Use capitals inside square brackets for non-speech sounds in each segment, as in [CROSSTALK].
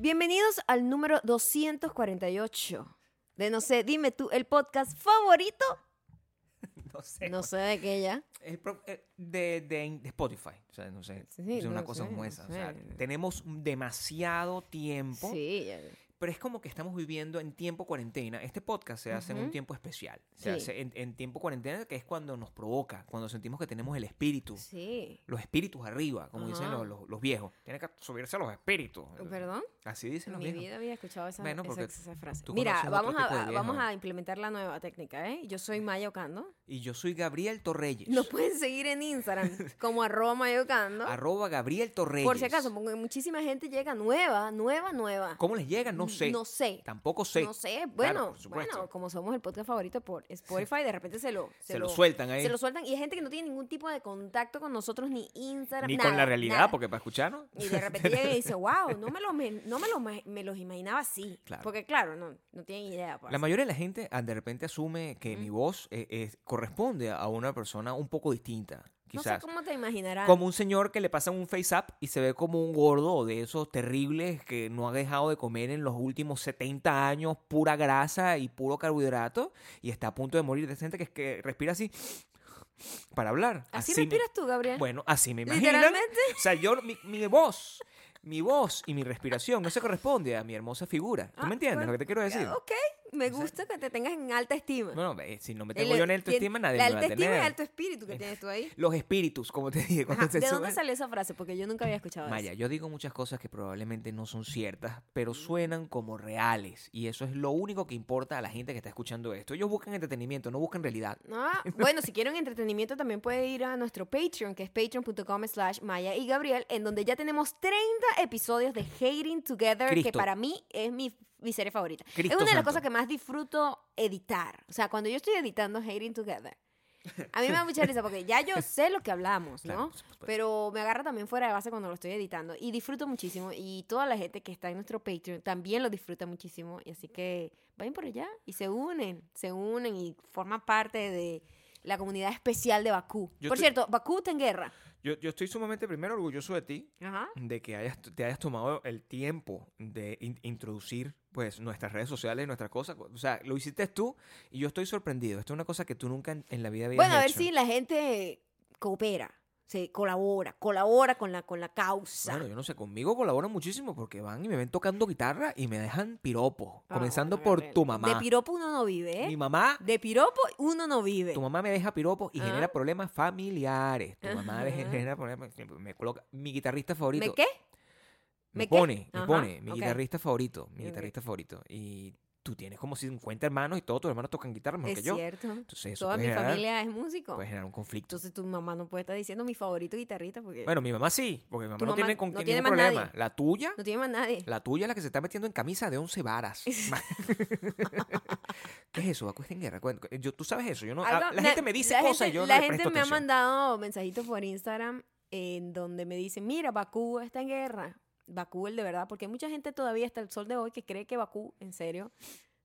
Bienvenidos al número 248 de No sé, dime tú, el podcast favorito. [LAUGHS] No sé. No sé de qué ya. El pro- eh, de, de- de Spotify. O sea, no sé. Sí, es una no cosa sé, como no esa. O sea, sé. tenemos demasiado tiempo. Sí, ya- Pero es como que estamos viviendo en tiempo cuarentena. Este podcast se hace en un tiempo especial. Se Sí. hace en, en tiempo cuarentena, que es cuando nos provoca, cuando sentimos que tenemos el espíritu. sí. Los espíritus arriba, como dicen los, los- los viejos. Tienen que subirse a los espíritus. ¿Perdón? Así dicen En los mi viejos. vida había escuchado esa, Bueno, esa- esa frase. Mira, vamos a, vamos a implementar la nueva técnica, ¿eh? Yo soy Maya Ocando. Y yo soy Gabriel Torreyes. Nos pueden seguir en Instagram [LAUGHS] como arroba Maya Ocando. Arroba Gabriel Torreyes. Por si acaso, porque muchísima gente llega nueva, nueva, nueva. ¿Cómo les llega? No sé. No sé. Tampoco sé. No sé, bueno, bueno, como somos el podcast favorito por Spotify, de repente se lo, [LAUGHS] Se lo sueltan ahí. Se lo sueltan y hay gente que no tiene ningún tipo de contacto con nosotros, ni Instagram, Ni nada, con la realidad, nada. porque para escucharnos. Y de repente llega y dice, [LAUGHS] wow, no me, lo, me, no me, lo, me los imaginaba así. Claro. Porque claro, no, no tienen idea. pues. La mayoría de la gente ah, de repente asume que mi voz eh, eh, corresponde a una persona un poco distinta. No sé Quizás. cómo te imaginarás. Como un señor que le pasan un face up y se ve como un gordo de esos terribles que no ha dejado de comer en los últimos 70 años pura grasa y puro carbohidrato y está a punto de morir de gente que es que respira así para hablar. ¿Así, respiras tú, Gabriel? Bueno, así me imagino. Literalmente. O sea, yo, mi, mi voz, mi voz y mi respiración no se corresponde a mi hermosa figura. ¿Tú Ah, me entiendes bueno, lo que te quiero decir? Ok, me gusta que te tengas en alta estima. Bueno, si no me El- tengo yo en alta estima, nadie La me va a alta estima tener. y alto espíritu que tienes tú ahí. Los espíritus, como te dije. Ajá, ¿De dónde salió esa frase? Porque yo nunca había escuchado Maya, eso. yo digo muchas cosas que probablemente no son ciertas, pero suenan como reales. Y eso es lo único que importa a la gente que está escuchando esto. Ellos buscan entretenimiento, no buscan realidad. Ah, [LAUGHS] bueno, si quieren entretenimiento también puede ir a nuestro Patreon, que es patreon.com slash Maya y Gabriel, en donde ya tenemos 30 episodios de Hating Together, que Cristo. para mí es mi, mi serie favorita. Cristo es una de las santo. cosas que más disfruto editar. O sea, cuando yo estoy editando Hating Together, a mí me da mucha risa porque ya yo sé lo que hablamos, Claro, ¿no? supuesto. Pero me agarra también fuera de base cuando lo estoy editando y disfruto muchísimo y toda la gente que está en nuestro Patreon también lo disfruta muchísimo y así que vayan por allá y se unen, se unen y forman parte de la comunidad especial de Bakú. Yo por cierto, Bakú está en guerra. Yo, yo estoy sumamente primero orgulloso de ti, Ajá. de que hayas, te hayas tomado el tiempo de in- introducir pues nuestras redes sociales, nuestras cosas. O sea, lo hiciste tú y yo estoy sorprendido. Esto es una cosa que tú nunca en, en la vida habías Bueno, a ver hecho. si la gente coopera, se colabora, colabora con la, con la causa. Bueno, yo no sé, conmigo colaboran muchísimo porque van y me ven tocando guitarra y me dejan piropos. Ah, comenzando bueno, por tu mamá. De piropo uno no vive, ¿eh? Mi mamá De piropo uno no vive. Tu mamá me deja piropos y Ah. genera problemas familiares. Tu mamá me genera problemas. Me coloca mi guitarrista favorito. ¿Me qué? Me ¿Me qué? pone, me Ajá, pone. Mi guitarrista favorito. Mi guitarrista favorito. Y tú tienes como 50 hermanos y todos tus hermanos tocan guitarra mejor Es que yo. cierto. Entonces eso Toda mi generar, familia es músico. puede generar un conflicto. Entonces tu mamá no puede estar diciendo mi favorito guitarrista porque Bueno, mi mamá sí, porque mi mamá no tiene con no ningún tiene problema. nadie. La tuya, no tiene más nadie. la tuya es la que se está metiendo en camisa de 11 varas. [LAUGHS] [LAUGHS] ¿Qué es eso? Bakú está en guerra. Yo, ¿Tú sabes eso? Yo no, Algo- ah, la gente me dice la cosas gente- y yo no La gente me ha mandado mensajitos por Instagram en donde me dicen, mira, Bakú está en guerra. Bakú el de verdad, porque hay mucha gente todavía hasta el sol de hoy que cree que Bakú, en serio,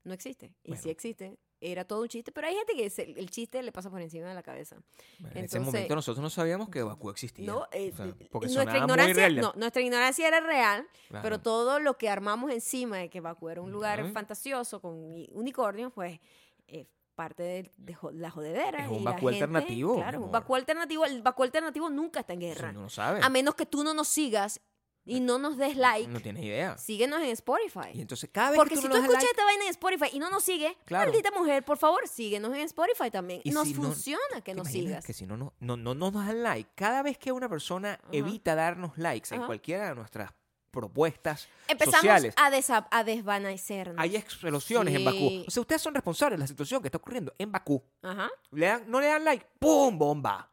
no existe. Y Bueno. sí existe. Era todo un chiste, pero hay gente que se- el chiste le pasa por encima de la cabeza. Bueno, en ese Entonces- momento nosotros no sabíamos que Bakú existía. No, eh, O sea, eh, porque nuestra muy ignorancia, real. no, nuestra ignorancia era real, Claro. pero todo lo que armamos encima de que Bakú era un lugar Claro. fantasioso con uni- unicornios, pues es parte de, de la jodedera. Es un gente- alternativo, Claro, un. Bakú alternativo. El Bakú alternativo nunca está en guerra. no lo sabes. A menos que tú no nos sigas y no nos des like, No tienes idea. síguenos en Spotify. Y entonces cada vez Porque que si tú escuchas like, esta vaina en Spotify y no nos Claro. maldita mujer, por favor, síguenos en Spotify también. Y nos si no- funciona que ¿te nos sigas. Que si no, no, no, no nos dan like, cada vez que una persona evita darnos likes en cualquiera de nuestras propuestas Empezamos sociales, a, a desvanecernos. hay explosiones en Bakú. Sí. O sea, ustedes son responsables de la situación que está ocurriendo en Bakú. Ajá. Le dan- no le dan like, ¡pum! ¡Bomba!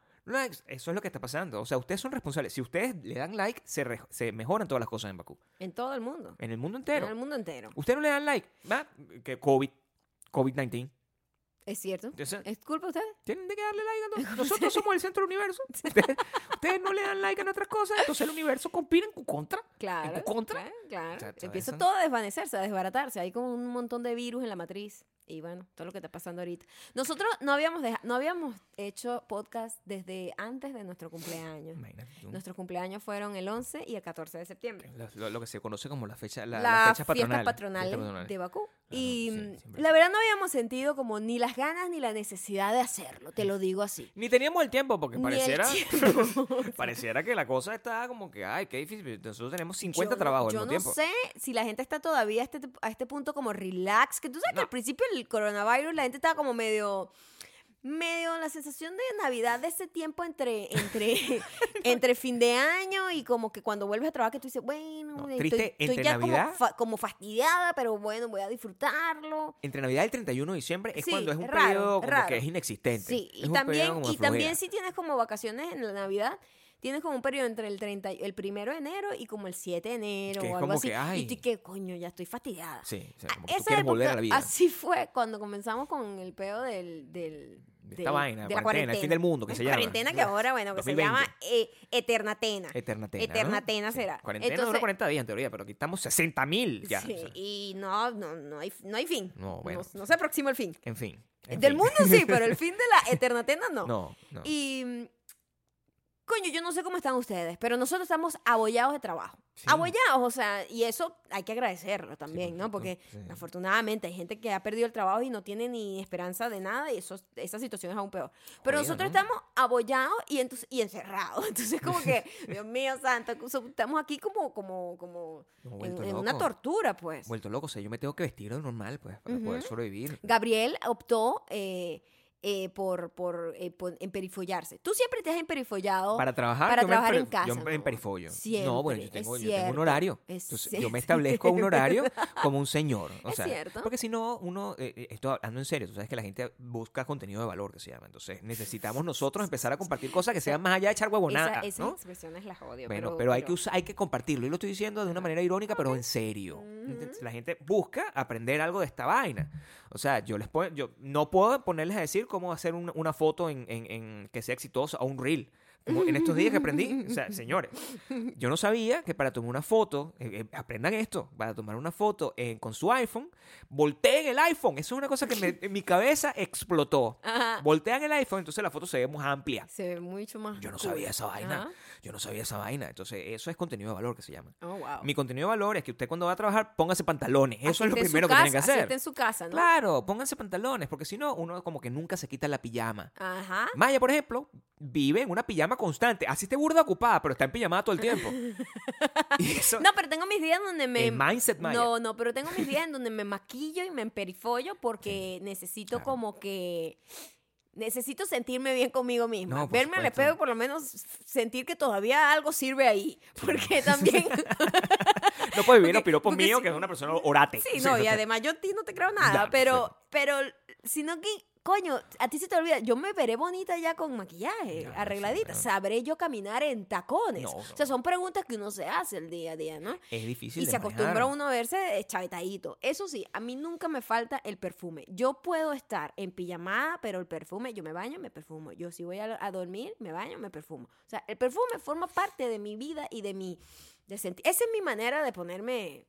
Eso es lo que está pasando. O sea, ustedes son responsables. Si ustedes le dan like, se, re- se mejoran todas las cosas en Bakú. En todo el mundo. En el mundo En entero. el mundo entero. Ustedes no le dan like, ¿va? Que COVID, COVID-19. Es cierto. Entonces, ¿Es culpa de ustedes? Tienen que darle like a. [LAUGHS] Nosotros somos el centro del universo. [LAUGHS] Ustedes, ustedes no le dan like a nuestras cosas, entonces el universo conspira en tu contra. Claro. tu contra? Claro, claro. Empieza todo a desvanecerse, a desbaratarse. Hay como un montón de virus en la matriz. Y bueno, todo lo que está pasando ahorita. Nosotros no habíamos, deja- no habíamos hecho podcast desde antes de nuestro cumpleaños. Nuestros cumpleaños fueron el 11 y el 14 de septiembre. Lo, lo- lo que se conoce como la fecha, la, Las la fecha fiestas patronal. patronales fiesta patronal. de Bakú. Y sí, mm, la verdad no habíamos sentido como ni las ganas ni la necesidad de hacerlo, te lo digo así. Ni teníamos el tiempo porque Ni el pareciera, tiempo. [LAUGHS] pareciera que la cosa está como que, ay, qué difícil. Nosotros tenemos 50 Yo no- trabajos Yo al no mismo tiempo. sé si la gente está todavía a este, a este punto como relax, que tú sabes que No. al principio coronavirus la gente estaba como medio medio la sensación de Navidad de ese tiempo entre entre [LAUGHS] entre fin de año y como que cuando vuelves a trabajar que tú dices, bueno, No, estoy, triste, estoy entre ya como, Navidad- fa- como fastidiada, pero bueno, voy a disfrutarlo. Entre Navidad y el 31 de diciembre es Sí, cuando es un raro, periodo como raro. que es inexistente. Sí, Es y también, como y también si tienes como vacaciones en la Navidad, tienes como un periodo entre el 30, y- el primero de enero y como el 7 de enero Que o algo así. que, ay. Y tú que coño, ya estoy fastidiada. Sí, o sea, Ah, como que tú esa quieres volver a la vida. Así fue cuando comenzamos con el peo del, del, De del- esta vaina, de la cuarentena, el fin del mundo, que se llama. Cuarentena que ahora, bueno, que 2020. se llama eh, Eternatena. Eternatena. ¿no? Eternatena Sí. será. Cuarentena Entonces- dura 40 días en teoría, pero aquí estamos 60 mil ya. Sí, o sea, y no, no, no, hay, no hay fin. No, bueno. No, no se aproxima el fin. en fin. en Del fin. mundo sí, pero el [LAUGHS] fin de la Eternatena no. No, no. Y, coño, yo no sé cómo están ustedes, pero nosotros estamos abollados de trabajo. Sí. Abollados, o sea, y eso hay que agradecerlo también, por ¿no? Porque sí. afortunadamente hay gente que ha perdido el trabajo y no tiene ni esperanza de nada y eso, esa situación es aún peor. Pero nosotros ¿no? estamos abollados y, entonces, y encerrados. [LAUGHS] Entonces, como que, [LAUGHS] Dios mío, santo, estamos aquí como, como, como en, en una tortura, pues. Vuelto loco, o sea, yo me tengo que vestir de normal, pues, para poder Ujú. sobrevivir. Gabriel optó eh, eh, por, por, eh, por emperifollarse. Tú siempre te has emperifollado. Para trabajar, para trabajar en casa, Yo me emperifollo. Siempre, no, bueno, yo tengo, yo tengo un horario. es Entonces, yo me establezco un horario [LAUGHS] como un señor. O Es sea, cierto. Porque si no, uno, eh, eh, esto hablando en serio, tú sabes que la gente busca contenido de valor, que se llama. Entonces, necesitamos nosotros empezar a compartir cosas que sean más allá de echar Esa- huevonadas, esas ¿no? expresiones las odio. Bueno, pero, hay, que usa- hay que compartirlo. Y lo estoy diciendo de una manera irónica, pero en serio. Entonces, La gente busca aprender algo de esta vaina. O sea, yo les puedo, yo no puedo ponerles a decir cómo hacer una, una foto en, en- en que sea exitosa o un reel. En estos días que aprendí, o sea, [LAUGHS] señores, yo no sabía que para tomar una foto, eh, eh, aprendan esto, para tomar una foto eh, con su iPhone, volteen el iPhone. Eso es una cosa que me- en mi cabeza explotó. Ajá. Voltean el iPhone, entonces la foto se ve más amplia. Se ve mucho más. Yo no sabía esa vaina. Ajá. Yo no sabía esa vaina. Entonces, eso es contenido de valor que se llama. Oh, wow. Mi contenido de valor es que usted cuando va a trabajar, póngase pantalones. Eso Así es lo primero que casa, tienen que así hacer. en su casa, ¿no? Claro, pónganse pantalones, porque si no, uno como que nunca se quita la pijama. Ajá. Maya, por ejemplo, vive en una pijama constante. Así esté burda ocupada, pero está en pijama todo el tiempo. y [LAUGHS] eso, No, pero tengo mis días donde me... el mindset Maya. No, no, pero tengo mis días en donde me maquillo y me emperifollo porque necesito claro. como que... Necesito sentirme bien conmigo misma. No, por Verme al supuesto. espejo y por lo menos sentir que todavía algo sirve ahí. Porque [LAUGHS] también... [LAUGHS] no puede vivir los porque- piropos porque míos, que es una persona orate. Sí, no, y además yo a ti no te creo nada, Ya, pero, pero, sino que, coño, a ti se te olvida, yo me veré bonita ya con maquillaje, arregladita, sí, sabré yo caminar en tacones. No, O sea, son preguntas que uno se hace el día a día, ¿no? Es difícil Y de se manejar. acostumbra uno a verse chavetadito. Eso sí, a mí nunca me falta el perfume. Yo puedo estar en pijamada, pero el perfume, yo me baño, me perfumo. Yo si voy a, a dormir, me baño, me perfumo. O sea, el perfume forma parte de mi vida y de mi... De sentir. Esa es mi manera de ponerme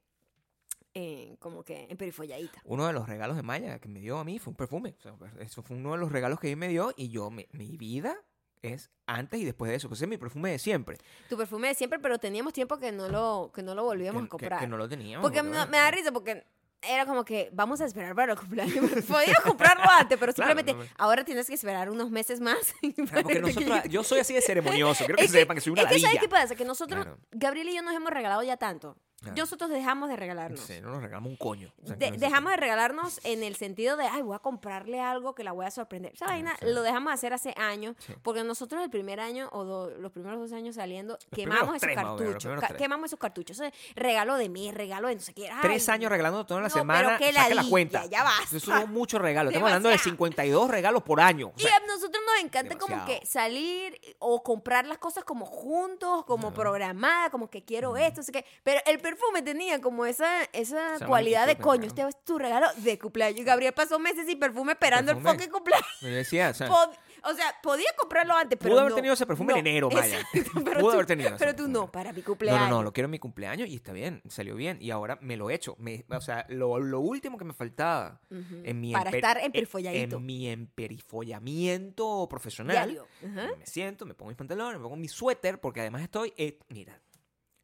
eh, como que en perifolladita. Uno de los regalos de Maya que me dio a mí fue un perfume. O sea, pues, eso fue uno de los regalos que ella me dio y yo, mi, mi vida es antes y después de eso. Pues es mi perfume de siempre. Tu perfume de siempre, pero teníamos tiempo que no lo, que no lo volvíamos que, a comprar. que- que no lo teníamos. Porque porque, me, da risa porque era como que vamos a esperar para el cumpleaños. [LAUGHS] Podía comprarlo antes, pero Claro, simplemente no me- ahora tienes que esperar unos meses más. [LAUGHS] Claro, porque nosotros, yo soy así de ceremonioso. Quiero que, Es que- sepan que soy una es que ¿sabes ladilla. qué pasa? Que nosotros, Claro. Gabriel y yo nos hemos regalado ya tanto. Claro. Nosotros dejamos de regalarnos. Sí, no nos regalamos un coño. O sea, De- dejamos de regalarnos en el sentido de, ay, voy a comprarle algo que la voy a sorprender. Esa vaina sí. lo dejamos de hacer hace años, Sí. porque nosotros el primer año o do- los primeros dos años saliendo, quemamos esos tres, cartuchos. ca- quemamos esos cartuchos. Eso es regalo de mí, regalo de no sé qué. Ay, Tres años regalando toda la No, pero semana. qué saque la cuenta. ya basta. Eso son muchos regalos. Estamos hablando de Demasiado. 52 regalos por año. O Y a nosotros nos encanta como que salir o comprar las cosas como juntos, como programada, como que quiero esto, así que, pero el perfume tenía como esa, esa cualidad de coño, ¿no? este es tu regalo de cumpleaños. Y Gabriel pasó meses sin perfume esperando Perfume. el fucking cumpleaños. me decía, o sea, Pod- O sea, podía comprarlo antes, pero Pudo haber no, tenido ese perfume en no. enero, Maya. Exacto, [LAUGHS] pero Pudo tú- haber tenido ese Pero tú no, para mi No, cumpleaños. no, no, lo quiero en mi cumpleaños y está bien, salió bien. Y ahora me lo he hecho. Me- o sea, lo, lo último que me faltaba Ujú. en mi Para estar en- emperifolladito. En mi emperifollamiento profesional. Diario. Ajá. Me siento, me pongo mis pantalones, me pongo mi suéter, porque además estoy. eh, mira,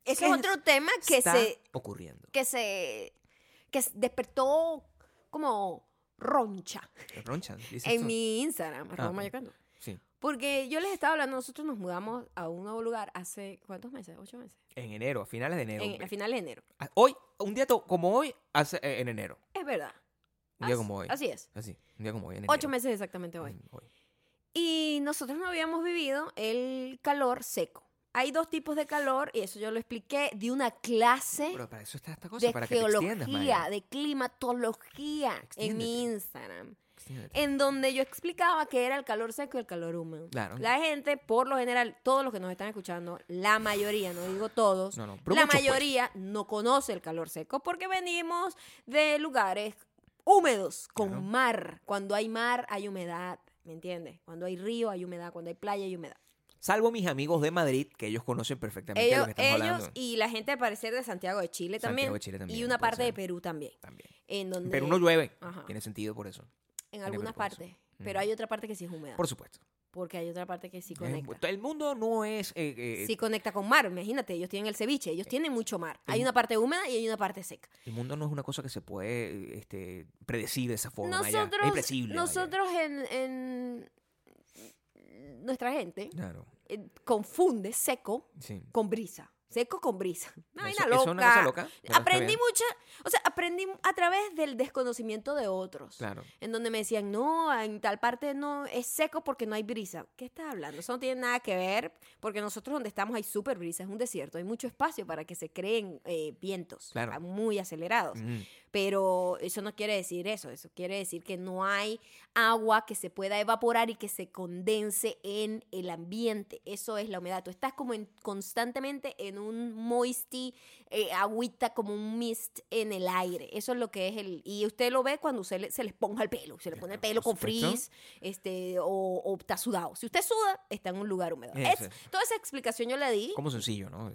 Ese ¿Qué es otro tema que está se, ocurriendo. que se que despertó como roncha Ronchan, dices en tú. mi Instagram, ok. mayocando. Sí. Porque yo les estaba hablando, nosotros nos mudamos a un nuevo lugar hace, ¿cuántos meses? ¿Ocho meses? En enero, a finales de enero. En, a finales de enero. Ah, Hoy, un día to- como hoy, hace, eh, en enero. Es verdad. Un día Así- como hoy. Así es. Así, un día como hoy, en Ocho meses exactamente hoy. Mm, hoy. Y nosotros no habíamos vivido el calor seco. Hay dos tipos de calor, y eso yo lo expliqué, de una clase Pero para eso está esta cosa, de para que geología, Maya. de climatología en mi Instagram. Extiéndete. en donde yo explicaba que era el calor seco y el calor húmedo. Claro. La gente, por lo general, todos los que nos están escuchando, la mayoría, no digo todos, No, no, pero la pues. mayoría no conoce el calor seco porque venimos de lugares húmedos, con Claro. mar. Cuando hay mar, hay humedad, ¿me entiendes? Cuando hay río, hay humedad. Cuando hay playa, hay humedad. Salvo mis amigos de Madrid, que ellos conocen perfectamente de lo Ellos, que estamos ellos hablando. y la gente, al parecer, de Santiago de Chile Santiago también. de Chile también, y una parte de. Perú también. También. En donde, Perú no llueve. Ajá. Tiene sentido por eso. en tiene algunas partes. Pero hay otra parte que sí es húmeda. Por supuesto. Porque hay otra parte que sí Es- conecta. el mundo no es... eh, eh, Sí conecta con mar, imagínate, ellos tienen el ceviche, ellos tienen mucho mar. Hay una parte húmeda y hay una parte seca. El mundo no es una cosa que se puede este, predecir de esa forma. Nosotros, es impredecible. Maya. nosotros en, en nuestra gente Claro, eh, confunde seco sí. con brisa. Seco con brisa. [LAUGHS] Una Eso- vaina eso es loca. una cosa loca, pero está Aprendí mucha, o sea, aprendí a través del desconocimiento de otros. Claro. En donde me decían, no, en tal parte no, es seco porque no hay brisa. ¿Qué estás hablando? Eso no tiene nada que ver, porque nosotros donde estamos hay súper brisa, es un desierto, hay mucho espacio para que se creen eh, vientos Claro. muy acelerados. Mm. Pero eso no quiere decir eso, eso quiere decir que no hay agua que se pueda evaporar y que se condense en el ambiente. Eso es la humedad. Tú estás como en- constantemente en un moisty, eh, agüita como un mist en el aire. Eso es lo que es el... Y usted lo ve cuando se le, se le esponja el pelo. Se le pone el pelo con frizz este, o, o está sudado. Si usted suda, está en un lugar húmedo. Es. toda esa explicación yo la di. Como sencillo, ¿no?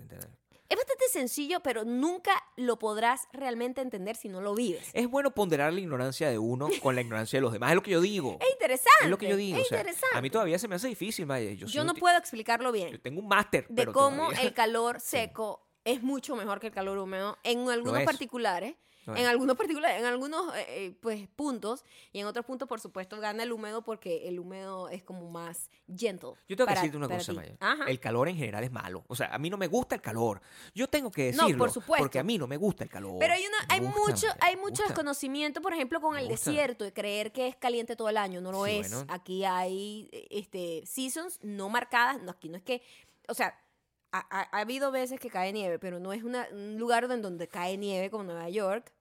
Es bastante sencillo, pero nunca lo podrás realmente entender si no lo vives. Es bueno ponderar la ignorancia de uno con la [LAUGHS] ignorancia de los demás. Es lo que yo digo. Es interesante. Es lo que yo digo. Es o sea, interesante. a mí todavía se me hace difícil, Maya. Yo, Yo, un no puedo explicarlo Yo bien tengo un máster. de pero cómo todavía- el calor [LAUGHS] seco es mucho mejor que el calor húmedo en algunos es. particulares. En algunos particulares, en algunos eh, eh, pues puntos y en otros puntos por supuesto gana el húmedo porque el húmedo es como más gentle. Yo tengo que decirte una cosa. Maya. El calor en general es malo. O sea, a mí no me gusta el calor. Yo tengo que No, decirlo. por supuesto. Porque a mí no me gusta el calor. Pero hay, una, hay gusta, mucho, Maya, hay mucho desconocimiento, por ejemplo, con Me el gusta. desierto, de creer que es caliente todo el año. No lo Sí, es. bueno. Aquí hay eh, este, seasons no marcadas. No, aquí no es que. O sea, ha, ha- ha habido veces que cae nieve, pero no es una- un lugar en donde cae nieve como Nueva York.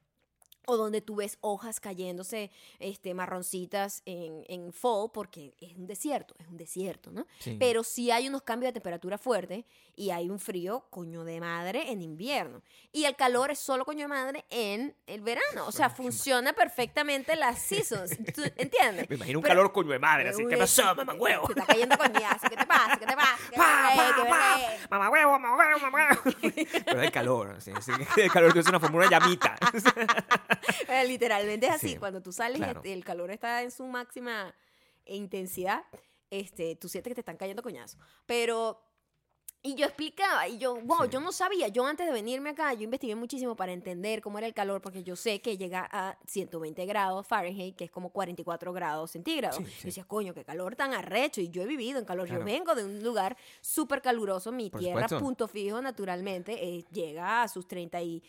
O donde tú ves hojas cayéndose este, marroncitas en, en fall, porque es un desierto, es un desierto, ¿no? Sí. Pero sí hay unos cambios de temperatura fuertes y hay un frío coño de madre en invierno. Y el calor es solo coño de madre en el verano. O sea, funciona perfectamente las seasons. [LAUGHS] ¿Tú entiendes? Me imagino un Pero- calor coño de madre. Así, ¿qué pasó, huevo? Se está cayendo coñazo. ¿Qué te pasa? ¿Qué te pasa? ¿Qué Pa, berré? pa, ¿Qué pa. berré? Mamá huevo, mamá huevo, mamá huevo. [LAUGHS] Pero el calor. así, el calor es una forma una llamita. [LAUGHS] Eh, Literalmente es así. Sí, Cuando tú sales claro. el calor está en su máxima intensidad, este, tú sientes que te están cayendo coñazos. Pero, y yo explicaba, y yo, wow, Sí. yo no sabía, yo antes de venirme acá, yo investigué muchísimo para entender cómo era el calor, porque yo sé que llega a 120 grados Fahrenheit, que es como 44 grados centígrados. Sí, Yo decía, coño, qué calor tan arrecho, y yo he vivido en calor, yo Claro. vengo de un lugar súper caluroso, mi Por tierra, supuesto. punto fijo, naturalmente, eh, llega a sus 30 y...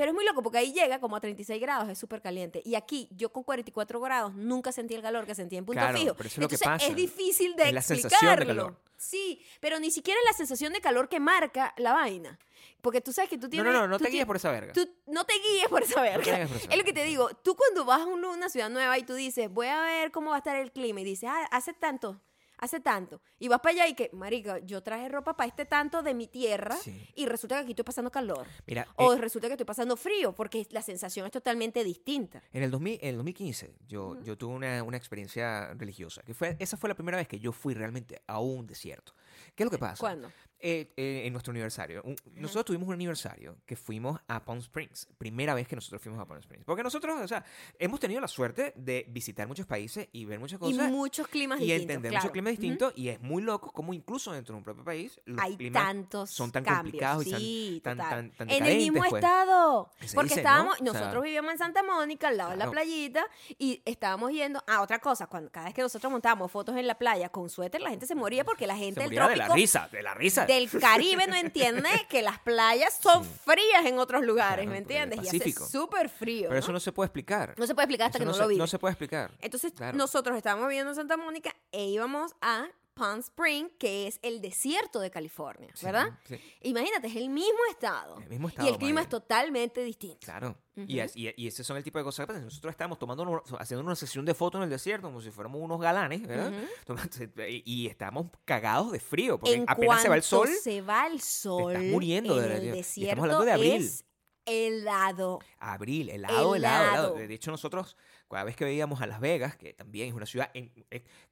Pero es muy loco porque ahí llega como a 36 grados, es súper caliente. Y aquí, yo con 44 grados, nunca sentí el calor que sentí en punto Claro, fijo. pero eso es lo que Entonces, pasa. es difícil de Es la explicarlo. sensación de calor. Sí, pero ni siquiera es la sensación de calor que marca la vaina. Porque tú sabes que tú No, tienes... no, no, no tú te guíes por esa verga. Tú no te guíes por esa verga. guíes por esa Es lo que verga. te digo. Tú cuando vas a un- una ciudad nueva y tú dices, voy a ver cómo va a estar el clima y dices, ah, hace tanto, hace tanto. Y vas para allá y que, marica, yo traje ropa para este tanto de mi tierra Sí. y resulta que aquí estoy pasando calor. Mira, O eh, resulta que estoy pasando frío porque la sensación es totalmente distinta. En el, 2000, en el 2015 yo, yo tuve una, una experiencia religiosa. Que fue, esa fue la primera vez que yo fui realmente a un desierto. ¿Qué es lo que pasa? ¿Cuándo? Eh, eh, en nuestro aniversario. Un- nosotros tuvimos un aniversario que fuimos a Palm Springs. Primera vez que nosotros fuimos a Palm Springs. Porque nosotros, o sea, hemos tenido la suerte de visitar muchos países y ver muchas Y cosas. muchos climas Y distintos. entender claro. muchos climas distintos. Y es muy loco como incluso dentro de un propio país los Hay climas tantos son tan cambios. complicados y tan- sí, tan- tan- tan en el mismo pues. estado. Porque dice, ¿no? estábamos, O sea, nosotros vivíamos en Santa Mónica, al lado de la playita, y estábamos yendo a otra cosa. Cuando cada vez que nosotros montábamos fotos en la playa con suéter, la gente se moría porque la gente se del de la risa, de la risa. Del Caribe no entiende que las playas son frías en otros lugares, Claro, ¿me entiendes? Y hace súper frío. Pero ¿no? eso no se puede explicar. No se puede explicar hasta Eso que no, se, lo vives. se puede explicar. Entonces, Claro. nosotros estábamos viviendo en Santa Mónica e íbamos a Palm Spring, que es el desierto de California, Sí, ¿verdad? sí. Imagínate, es el mismo estado. El mismo y estado, el clima es totalmente distinto. Claro. y, as- y, y ese son el tipo de cosas que pasan. Nosotros estábamos tomando, haciendo una sesión de fotos en el desierto como si fuéramos unos galanes, ¿verdad? [LAUGHS] Tomando- y, y estábamos cagados de frío porque en apenas se va el sol. se va el sol muriendo en de el y estamos desierto hablando de abril. es helado. Abril, helado, helado. Helado. De hecho, nosotros, cada vez que veíamos a Las Vegas, que también es una ciudad en-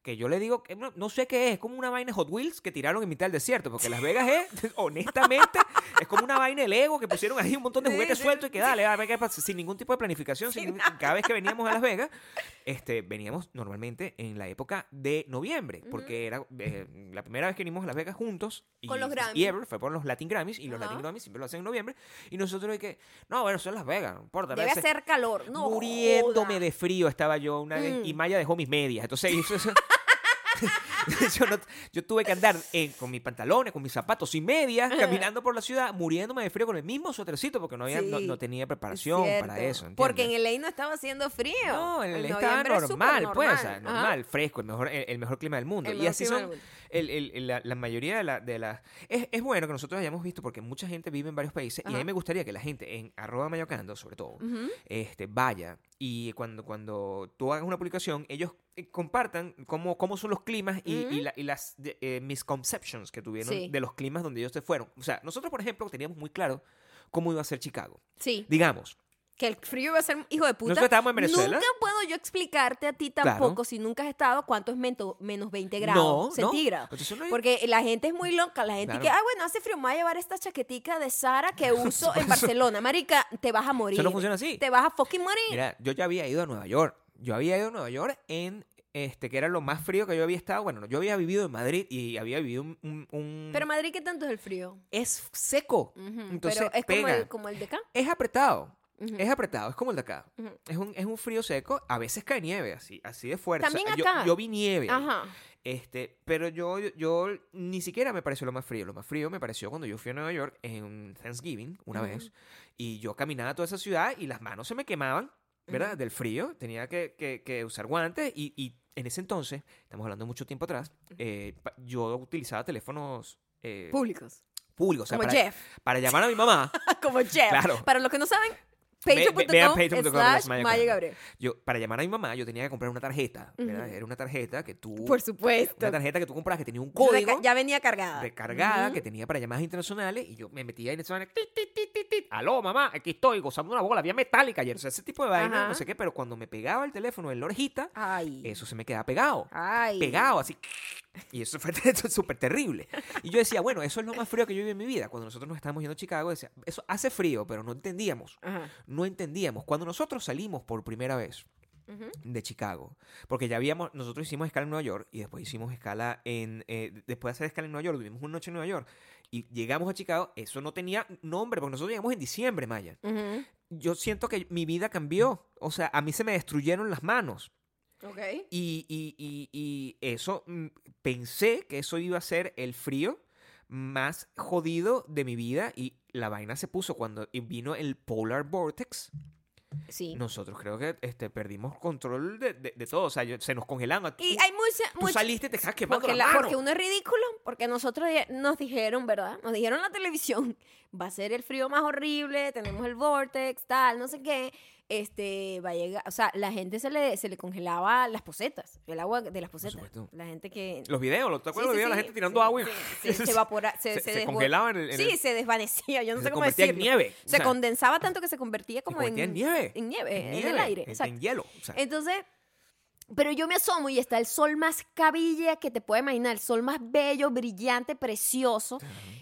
que yo le digo, que no, no sé qué es, es como una vaina Hot Wheels que tiraron en mitad del desierto, porque Las Vegas es, [LAUGHS] honestamente, es como una vaina de Lego que pusieron ahí un montón de juguetes sueltos y que dale, a ver qué pasa, sin ningún tipo de planificación, sin cada vez que veníamos a Las Vegas, [LAUGHS] este, veníamos normalmente en la época de noviembre, porque era eh, la primera vez que vinimos a Las Vegas juntos y, Con los Grammy. y ever fue por los Latin Grammys y los. Latin Grammys siempre lo hacen en noviembre y nosotros de que, no, bueno, son Las Vegas, no importa. Debe hacer calor. No muriéndome joda. de frío estaba yo una vez Mm. y Maya dejó mis medias. Entonces eso. [LAUGHS] yo, no- yo tuve que andar eh, con mis pantalones, con mis zapatos y medias, caminando por la ciudad, muriéndome de frío con el mismo suétercito porque no, había, no, Sí, no tenía es preparación para eso. Porque en el no estaba haciendo frío. No, en el En estaba es normal, pues, o sea, normal. Fresco, el mejor, el, el mejor clima del mundo. El y así son la, la mayoría de las... De la, es, es bueno que nosotros hayamos visto porque mucha gente vive en varios países y a mí me gustaría que la gente en arroba mayocando, sobre todo, este, vaya y cuando, cuando tú hagas una publicación, ellos compartan cómo, cómo son los climas y, y la- y las de- eh, misconceptions que tuvieron Sí. de los climas donde ellos se fueron. O sea, nosotros, por ejemplo, teníamos muy claro cómo iba a ser Chicago. Sí, Digamos, que el frío iba a ser hijo de puta. nosotros estábamos en Venezuela. Nunca puedo yo explicarte a ti Claro. tampoco, si nunca has estado, cuánto es mento- menos 20 grados no, centígrados. no. No hay- Porque la gente es muy loca, la gente Claro. que, ah, bueno, hace frío, me voy a llevar esta chaquetica de Sara que [LAUGHS] uso en Barcelona. Marica, te vas a morir. Eso no funciona así. Te vas a fucking morir. Mira, yo ya había ido a Nueva York. Yo había ido a Nueva York en este que era lo más frío que yo había estado. Bueno, yo había vivido en Madrid y había vivido un, un- un- Pero Madrid, ¿qué tanto es el frío? es seco. Ujú, Entonces Pero es como pega. el, como el de acá. Es apretado. Es apretado, es como el de acá. Es un, es un frío seco, a veces cae nieve, así, así de fuerte. También yo- acá. Yo, vi nieve. Ajá. Este, pero yo, yo, yo ni siquiera me pareció lo más frío. Lo más frío me pareció cuando yo fui a Nueva York en Thanksgiving, una vez, y yo caminaba toda esa ciudad y las manos se me quemaban, ¿verdad? Del frío. Tenía que, que- que usar guantes y, y en ese entonces, estamos hablando mucho tiempo atrás, eh, yo utilizaba teléfonos eh, Públicos. públicos, o sea, Como para, Jeff. para llamar a mi mamá. [LAUGHS] como Jeff. Claro. Para los que no saben, patreon.com patreon.com slash Maya Gabriel. Yo, para llamar a mi mamá, yo tenía que comprar una tarjeta. Era una tarjeta que tú... Por supuesto. Una tarjeta que tú compras que tenía un Reca- código Ya venía cargada. recargada Ujú. que tenía para llamadas internacionales y yo me metía en esa vaina, tit, tit, tit, tit, tit. aló mamá, aquí estoy gozando una bola, vía metálica ayer, o sea, ese tipo de vaina, Ajá. no sé qué, pero cuando me pegaba el teléfono en la orejita, Ay. eso se me quedaba pegado, Ay. pegado así, y eso fue [LAUGHS] súper terrible. Y yo decía, bueno, eso es lo más frío que yo viví en mi vida. Cuando nosotros nos estábamos yendo a Chicago, decía, eso hace frío, pero no entendíamos, Ajá. no entendíamos. Cuando nosotros salimos por primera vez, de Chicago. Porque ya habíamos, nosotros hicimos escala en Nueva York y después hicimos escala en, eh, después de hacer escala en Nueva York, vivimos una noche en Nueva York y llegamos a Chicago, eso no tenía nombre, porque nosotros llegamos en diciembre, Maya. Yo siento que mi vida cambió, o sea, a mí se me destruyeron las manos Y, y, y, y eso, mm, pensé que eso iba a ser el frío más jodido de mi vida y la vaina se puso cuando vino el Polar Vortex. Sí. Nosotros creo que este, perdimos control de, de- de todo. O sea, yo- se nos congelaban. Y hay mucha, tú mucha- saliste y te estás quemando porque, la la- mano. porque uno es ridículo, porque nosotros nos dijeron, ¿verdad? Nos dijeron en la televisión, [LAUGHS] va a ser el frío más horrible, tenemos el vortex, tal, no sé qué. Este, va a llegar, o sea, la gente se le, se le congelaba las posetas, el agua de las posetas. supuesto. La gente que... Los videos, ¿te Sí, acuerdas los sí, videos de la gente tirando agua? y- se, [LAUGHS] se evapora, se, Se- se se desbo- congelaba en el- en sí, el- se desvanecía, yo no sé cómo convertía en decirlo. nieve, o Se sea. condensaba tanto que se convertía como en, en nieve. En nieve, en, el aire. en- hielo. o sea, Entonces, pero yo me asomo y está el sol más cabilla que te puedes imaginar, el sol más bello, brillante, precioso.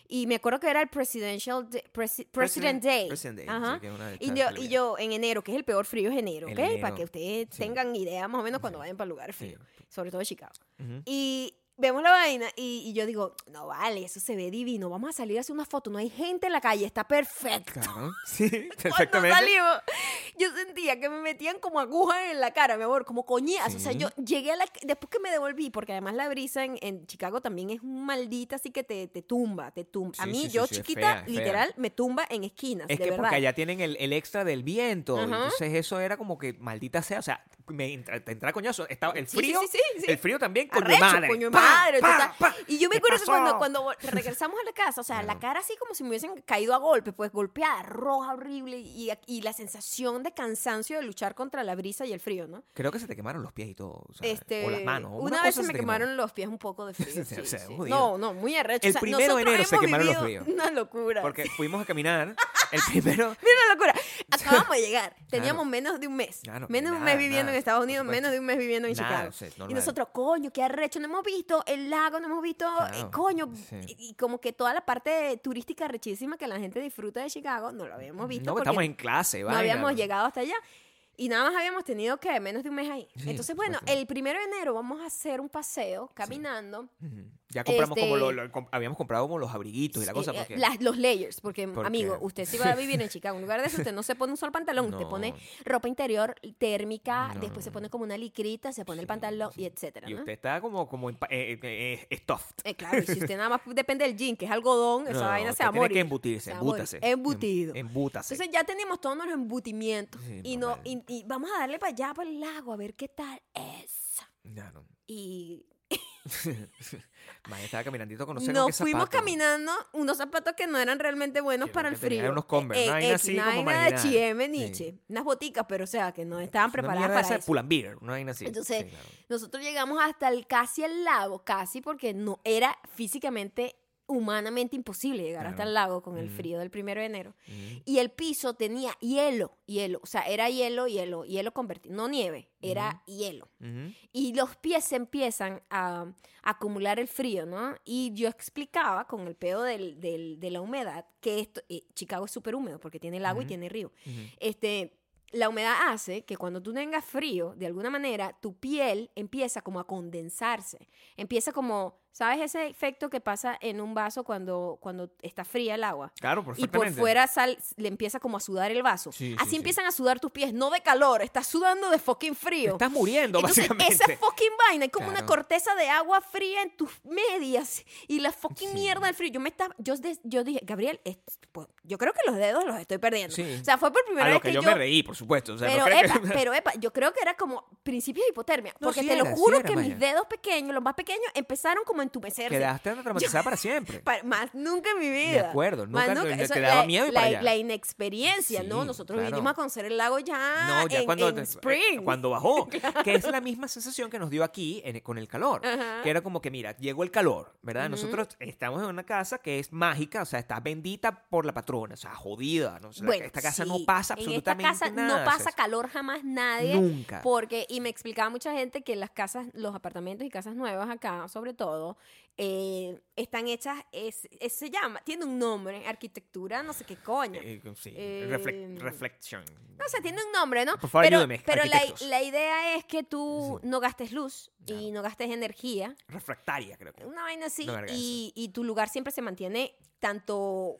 Y me acuerdo que era el Presidential Day- Presi- President, Day. President Day, Ajá. sí, de y, yo, y yo en enero, que es el peor frío, es enero, ¿ok? Para que ustedes sí. tengan idea más o menos cuando vayan para lugares Sí. fríos, sobre todo de Chicago. Ujú. Y vemos la vaina y, y yo digo, no vale, eso se ve divino, vamos a salir a hacer una foto, no hay gente en la calle, está perfecto. Claro. Sí, [LAUGHS] Cuando perfectamente. salimos, yo sentía que me metían como agujas en la cara, mi amor, como coñazos. O sea, yo llegué a la... Después que me devolví, porque además la brisa en, en Chicago también es maldita, así que te, te tumba, te tumba. a mí, sí, yo es chiquita, fea, es fea. literal, me tumba en esquinas, Es de que verdad. porque allá tienen el, el extra del viento. Ajá. Entonces eso era como que maldita sea. O sea, me entra, te entra coñazo. Estaba el frío. El frío también, coño Arrecho, madre. coño madre, pa, total. pa. Y yo me ¿Qué acuerdo que cuando, cuando regresamos a la casa, o sea, la cara así como si me hubiesen caído a golpe, pues golpeada, roja, horrible, y, y la sensación de cansancio de luchar contra la brisa y el frío, ¿no? Creo que se te quemaron los pies y todo. o sea, Este, o las manos. Una, vez se me quemaron los pies un poco de [LAUGHS] frío. Sí, sí, sí. No, no, muy arrecho. El O sea, primero de enero se quemaron los fríos. Una locura. Porque [LAUGHS] fuimos a caminar. El primero. [LAUGHS] Mira la locura. Acabamos de llegar. Teníamos Claro. menos de un mes. Claro, menos de un mes viviendo nada, en Estados Unidos, menos de un mes viviendo en Nada, Chicago. y nosotros, coño, qué arrecho. No hemos visto el lago, no hemos visto, eh, Claro, coño. sí. Y, y como que toda la parte turística rechísima que la gente disfruta de Chicago, no lo habíamos visto. No, porque estamos en clase, no vaina. habíamos llegado hasta allá. Y nada más habíamos tenido que menos de un mes ahí. Sí, Entonces, bueno, el primero de enero vamos a hacer un paseo caminando. Ya compramos como Este- lo, lo- com- habíamos comprado como los abriguitos y la cosa. Eh, Porque... las- los layers, porque, amigo, usted si va a vivir en Chicago, en lugar de eso, usted no se pone un solo pantalón, usted [LAUGHS] No. pone ropa interior térmica, No, después se pone como una licrita, se pone el pantalón y etcétera, Y ¿no? usted está como, como eh, eh, eh, stuffed. Eh, claro, y si usted nada más [LAUGHS] depende del jean, que es algodón, esa vaina usted se va a tiene morir. que embutirse, embútase. Embutido. Em- Embútase. Entonces ya tenemos todos los embutimientos Sí, y, no, y, y vamos a darle para allá, para el lago, a ver qué tal es. Ya, no. Y [LAUGHS] Estaba caminandito con no sé con nos qué fuimos zapato. caminando unos zapatos que no eran realmente buenos Que para el frío. unos Converse, Eh, una eh, así una como vaina de. H&M, Sí. Nietzsche. Unas boticas, pero o sea, que no estaban Una preparadas para esa de eso. Pull&Bear, una vaina así. Entonces, Sí, claro. Nosotros llegamos hasta el casi al lago, casi porque no era físicamente, humanamente imposible llegar hasta Claro. el lago con el frío del primero de enero. Y el piso tenía hielo, hielo, o sea, era hielo, hielo, hielo convertido, no nieve, era hielo. Y los pies se empiezan a, acumular el frío, ¿no? Y yo explicaba con el pedo del, del- de la humedad que esto, eh, Chicago es súper húmedo porque tiene lago y Ujú. tiene río. Este, la humedad hace que cuando tú tengas frío, de alguna manera, tu piel empieza como a condensarse. Empieza como, ¿sabes ese efecto que pasa en un vaso cuando, cuando está fría el agua? Claro, Y por perfectamente. fuera sal, le empieza como a sudar el vaso. Sí, sí, Así sí. empiezan a sudar tus pies, no de calor, estás sudando de fucking Te frío. estás muriendo, Entonces, básicamente. esa fucking vaina es como una corteza de agua fría en tus medias y la fucking mierda del frío. Yo me estaba, yo, yo dije, Gabriel, es- pues, yo creo que los dedos los estoy perdiendo. O sea, fue por primera A lo vez que, que, yo, me reí, por supuesto. O sea, pero, no epa, que... [LAUGHS] pero epa, yo creo que era como principios de hipotermia. No, porque te lo era, juro que mis dedos pequeños, los más pequeños, empezaron como entumecerse. Quedaste traumatizada para siempre. [LAUGHS] Más nunca en mi vida. acuerdo, Más nunca te- Eso, te daba la, miedo ir la, para allá. la inexperiencia, ¿no? Nosotros claro. vinimos a conocer el lago ya No, ya en, cuando, en spring. cuando bajó. [LAUGHS] Que es la misma sensación que nos dio aquí en- con el calor. Ajá. Que era como que, mira, llegó el calor, ¿verdad? Nosotros estamos en una casa que es mágica, o sea, está bendita por la patrona, o sea, jodida. ¿no? O sea, Bueno, esta casa no pasa En esta absolutamente casa nada. no pasa calor jamás nadie. Nunca. Porque, y me explicaba mucha gente que las casas, los apartamentos y casas nuevas acá, sobre todo, eh, están hechas, es, es- se llama, tiene un nombre, arquitectura, no sé qué coño. Eh, sí, Eh, reflec- reflection. No sé, tiene un nombre, ¿no? Por favor, pero ayúdeme, pero la, idea es que tú Sí. no gastes luz y no gastes energía. Refractaria, creo que. Una vaina así. Y, y tu lugar siempre se mantiene tanto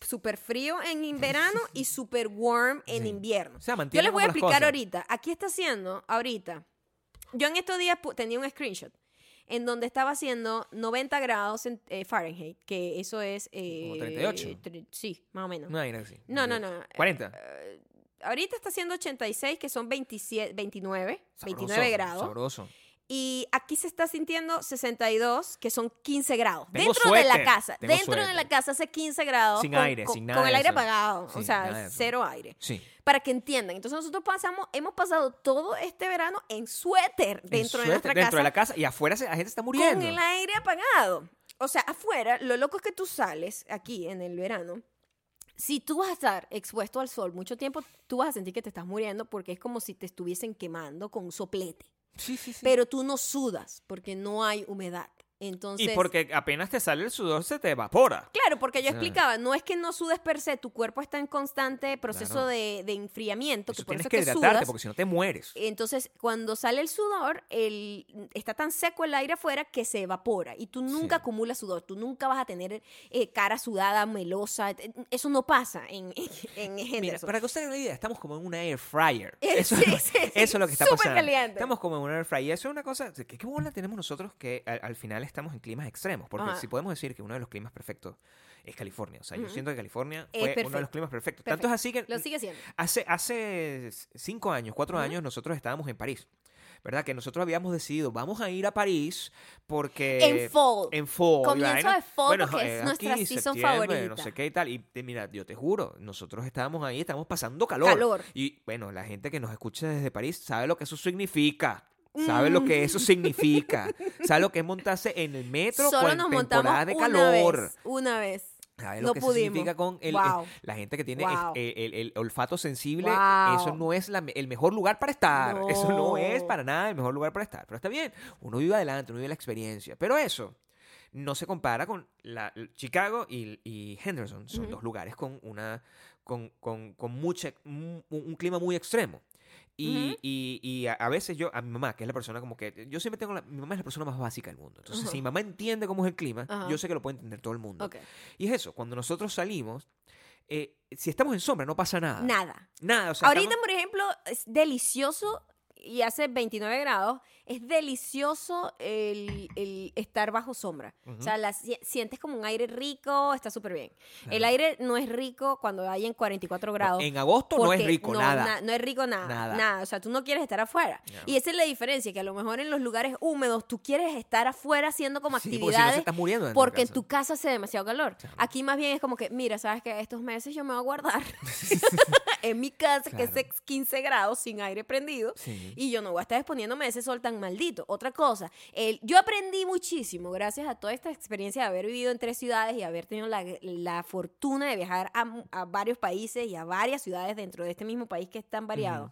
súper frío en verano y [LAUGHS] súper warm en Sí. invierno. O sea, Yo les voy a explicar ahorita. Aquí está haciendo, ahorita. Yo en estos días tenía un screenshot en donde estaba haciendo 90 grados en eh, Fahrenheit, que eso es... eh, Como 38. tre- sí, más o menos. No, hay nada así. No, no, no. 40. Eh, ahorita está haciendo 86, que son 27, 29, Sabroso, 29 grados. Sabroso. Y aquí se está sintiendo 62, que son 15 grados. Tengo dentro de la casa. Dentro de la casa hace 15 grados. Sin con- aire, con- sin nada Con el aire apagado. Sí, o sea, cero aire. Sí. Para que entiendan. Entonces nosotros pasamos, hemos pasado todo este verano en suéter En dentro de nuestra dentro casa. de la casa y afuera la gente está muriendo. Con el aire apagado. O sea, afuera, lo loco es que tú sales aquí en el verano. Si tú vas a estar expuesto al sol mucho tiempo, tú vas a sentir que te estás muriendo porque es como si te estuviesen quemando con un soplete. Sí, sí, sí. Pero tú no sudas porque no hay humedad. Entonces, y porque apenas te sale el sudor se te evapora. Claro, porque yo explicaba, no es que no sudes per se, tu cuerpo está en constante proceso Claro. de, de enfriamiento, Eso que por tienes eso que es que hidratarte sudas. porque si no te mueres. Entonces, cuando sale el sudor, el, está tan seco el aire afuera que se evapora y tú nunca Sí. acumulas sudor, tú nunca vas a tener eh, cara sudada, melosa, eh, eso no pasa en, en, en Mira, para que ustedes tengan una idea, estamos como en una air fryer. [LAUGHS] Eso, sí, sí, sí, eso es lo que está súper pasando. caliente. Estamos como en una air fryer. Eso es una cosa. ¿Qué, qué bola tenemos nosotros que al, al final estamos en climas extremos? Porque Ajá. si podemos decir que uno de los climas perfectos es California. O sea, yo siento que California fue uno de los climas perfectos. Perfecto. Tanto es así que Lo sigue siendo. hace, hace cinco años, cuatro años, nosotros estábamos en París. ¿Verdad? Que nosotros habíamos decidido, vamos a ir a París porque... en fall. En fall. Comienzo de fall Bueno, porque eh, es nuestra aquí, season favorita. No sé qué y tal. Y te- mira, yo te juro, nosotros estábamos ahí, estamos pasando calor. Calor. Y bueno, la gente que nos escucha desde París sabe lo que eso significa. Sabe lo que eso significa. Sabe lo que es montarse en el metro Mm. Solo con nos temporada montamos de una calor. vez. Una vez. ¿Sabes No lo que pudimos. significa con el, Wow. la gente que tiene Wow. el, el- el olfato sensible? Wow. Eso no es la el mejor lugar para estar. Eso no es para nada el mejor lugar para estar. Pero está bien. Uno vive adelante, uno vive la experiencia. Pero eso no se compara con la, Chicago y, y Henderson. Son dos lugares con una con, con, con mucha, un, un clima muy extremo. Y, y, y a, a veces yo, a mi mamá, que es la persona como que, yo siempre tengo, la, mi mamá es la persona más básica del mundo. Entonces, si mi mamá entiende cómo es el clima, yo sé que lo puede entender todo el mundo. Ok. Y es eso, cuando nosotros salimos, eh, si estamos en sombra, no pasa nada. Nada. Nada, o sea, Ahorita, estamos- por ejemplo, es delicioso y hace 29 grados. Es delicioso el, el estar bajo sombra. O sea, la, si- sientes como un aire rico, está súper bien. El aire no es rico cuando hay en 44 grados. en agosto no es rico, nada. na- no es rico nada, Nada. nada. O sea, tú no quieres estar afuera. Y esa es la diferencia, que a lo mejor en los lugares húmedos tú quieres estar afuera haciendo como Sí, porque si no actividades estás muriendo de porque en tu casa hace demasiado calor. Claro. Aquí más bien es como que, mira, sabes que estos meses yo me voy a guardar [LAUGHS] [LAUGHS] en mi casa, que es 15 grados sin aire prendido. Sí. Y yo no voy a estar exponiéndome a ese sol tan maldito. Otra cosa, el, yo aprendí muchísimo gracias a toda esta experiencia de haber vivido en tres ciudades y haber tenido la, la fortuna de viajar a, a varios países y a varias ciudades dentro de este mismo país que es tan variado.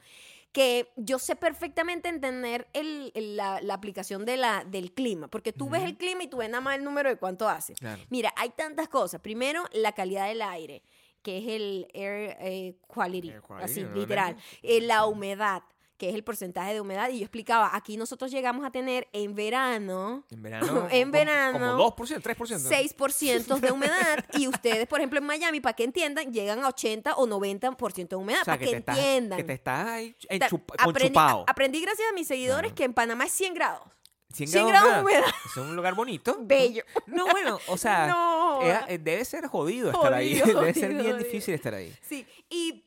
Que yo sé perfectamente entender el- el- la, la aplicación de la, del clima, porque tú ves el clima y tú ves nada más el número de cuánto hace. Claro. Mira, hay tantas cosas. Primero, la calidad del aire, que es el air eh, quality, Air quality, así, literal. Eh, la humedad, que es el porcentaje de humedad. Y yo explicaba, aquí nosotros llegamos a tener en verano En [LAUGHS] verano. En verano, Como 2%, 3%. 6% de humedad. y [LAUGHS] ustedes, por ejemplo, en Miami, para que entiendan, llegan a 80 o 90% de humedad, O sea, para que, que, te estás, entiendan. que te estás ahí aprendí, conchupado. a- aprendí gracias a mis seguidores Claro. que en Panamá es 100 grados. 100 100 grados grados de más. humedad. Es un lugar bonito. [LAUGHS] Bello. No, bueno, o sea, No. eh, debe ser jodido estar ahí. Jodido, Debe ser bien jodido. difícil estar ahí. Sí, y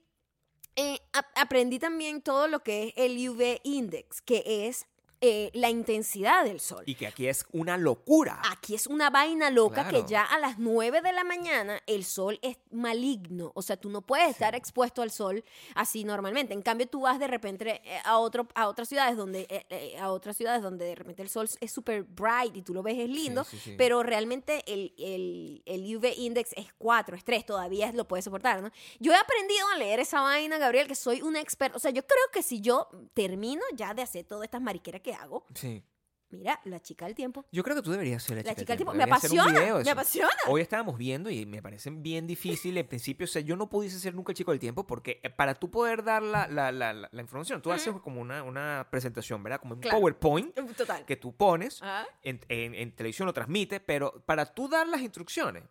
eh, aprendí también todo lo que es el UV index, que es eh, la intensidad del sol. Y que aquí es una locura. Aquí es una vaina loca Claro. que ya a las 9 de la mañana el sol es maligno. O sea, tú no puedes estar expuesto al sol así normalmente. En cambio, tú vas de repente eh, a, otro, a otras ciudades donde eh, eh, a otras ciudades donde de repente el sol es súper bright y tú lo ves es lindo, sí, sí. pero realmente el, el, el UV index es 4, es 3, todavía lo puedes soportar, ¿no? Yo he aprendido a leer esa vaina, Gabriel, que soy un experto. O sea, yo creo que si yo termino ya de hacer todas estas mariqueras que hago, Sí. mira, la chica del tiempo. Yo creo que tú deberías ser la, La chica, chica del tiempo. Me apasiona, video me apasiona. Hoy estábamos viendo y me parece bien difícil. En principio, o sea, yo no pudiese ser nunca el chico del tiempo porque eh, para tú poder dar la, la, la, información, tú haces como una, una presentación, ¿verdad? Como un Claro. PowerPoint Total. que tú pones, en, en- en televisión lo transmite, pero para tú dar las instrucciones,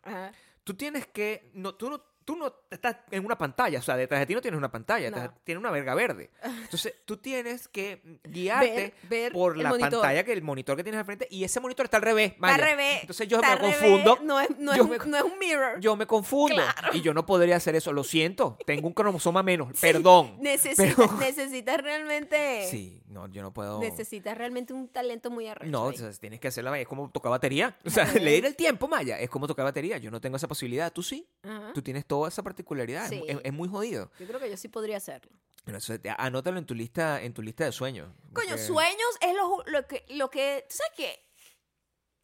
tú tienes que, no, tú no, tú no estás en una pantalla, o sea, detrás de ti no tienes una pantalla, No. tienes una verga verde. Entonces, tú tienes que guiarte Ver, ver por la monitor. pantalla que el monitor que tienes al frente y ese monitor está al revés. Está al revés. Entonces yo me revés, confundo. No es, no, es, me- no es un mirror. Yo me confundo Claro. y yo no podría hacer eso, lo siento, tengo un cromosoma menos, perdón. Necesitas, pero- [LAUGHS] necesitas realmente. Sí, no, yo no puedo. Necesitas realmente un talento muy arrecho. No, o sea, tienes que hacerla, es como tocar batería. O sea, leer el tiempo, Maya, es como tocar batería. Yo no tengo esa posibilidad. Tú sí. Ajá. Tú tienes toda esa particularidad. es- Sí. Es, es muy jodido. Yo creo que yo sí podría hacerlo. Eso anótalo en tu lista, en tu lista de sueños. Coño, porque- sueños es lo, lo que, lo que. ¿Tú sabes qué?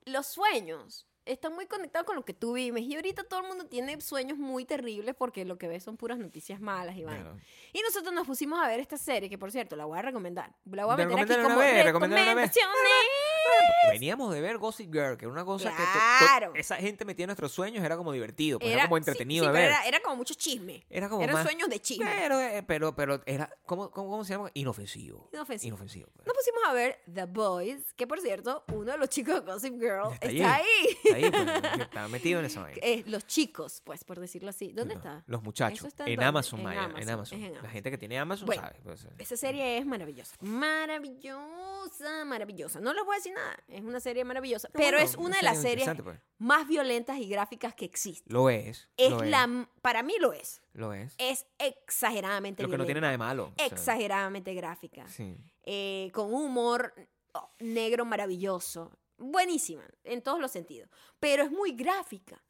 Los sueños están muy conectados con lo que tú vives. Y ahorita todo el mundo tiene sueños muy terribles porque lo que ves son puras noticias malas y vainas. Claro. Y nosotros nos pusimos a ver esta serie, que por cierto, la voy a recomendar. La voy a meter aquí como recomendaciones. [LAUGHS] Veníamos de ver Gossip Girl, que era una cosa que esa gente metía en nuestros sueños, era como divertido, pues, era, Era como entretenido sí, de ver. Era, era como mucho chisme. Era como Eran más- sueños de chisme. Pero, eh, pero, pero era, ¿cómo, cómo, cómo se llama? Inofensivo. Inofensivo. Inofensivo. pues. Nos pusimos a ver The Boys, que por cierto, uno de los chicos de Gossip Girl Está está, ahí. ahí. Está ahí, pues, [LAUGHS] estaba metido en esa vaina. Eh, los chicos, pues, por decirlo así. ¿Dónde No, está? Los muchachos. Está En? Amazon, En Maya. En Amazon, La gente que tiene Amazon Bueno, sabe. pues, eh. Esa serie es maravillosa. Maravillosa, maravillosa. No les voy a decir nada. Es una serie maravillosa. No, pero bueno, es una de las series pues. más violentas y gráficas que existen. Lo es. Es lo la. Para mí lo es. Lo es. Es exageradamente Lo que no tiene nada de malo. o sea, Exageradamente gráfica. Sí. eh, con un humor oh, negro maravilloso. Buenísima, en todos los sentidos. Pero es muy gráfica.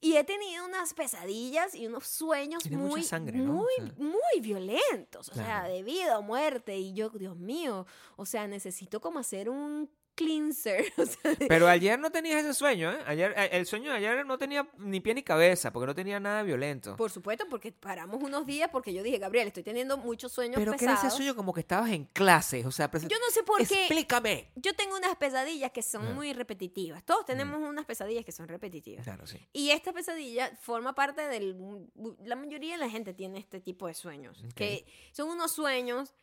Y he tenido unas pesadillas y unos sueños Tiene muy, sangre, ¿no? muy, O sea. muy violentos. O sea, de vida o muerte. Y yo, Dios mío, o sea, necesito como hacer un cleanser. [LAUGHS] O sea, de- Pero ayer no tenías ese sueño, ¿eh? Ayer, eh, el sueño de ayer no tenía ni pie ni cabeza, porque no tenía nada violento. por supuesto, porque paramos unos días porque yo dije, Gabriel, estoy teniendo muchos sueños Pero que era ese sueño como que estabas en clases, o sea, Yo no sé por qué. Explícame. Yo tengo unas pesadillas que son Ajá. muy repetitivas. Todos tenemos unas pesadillas que son repetitivas. Claro, sí. Y esta pesadilla forma parte del... La mayoría de la gente tiene este tipo de sueños. Que son unos sueños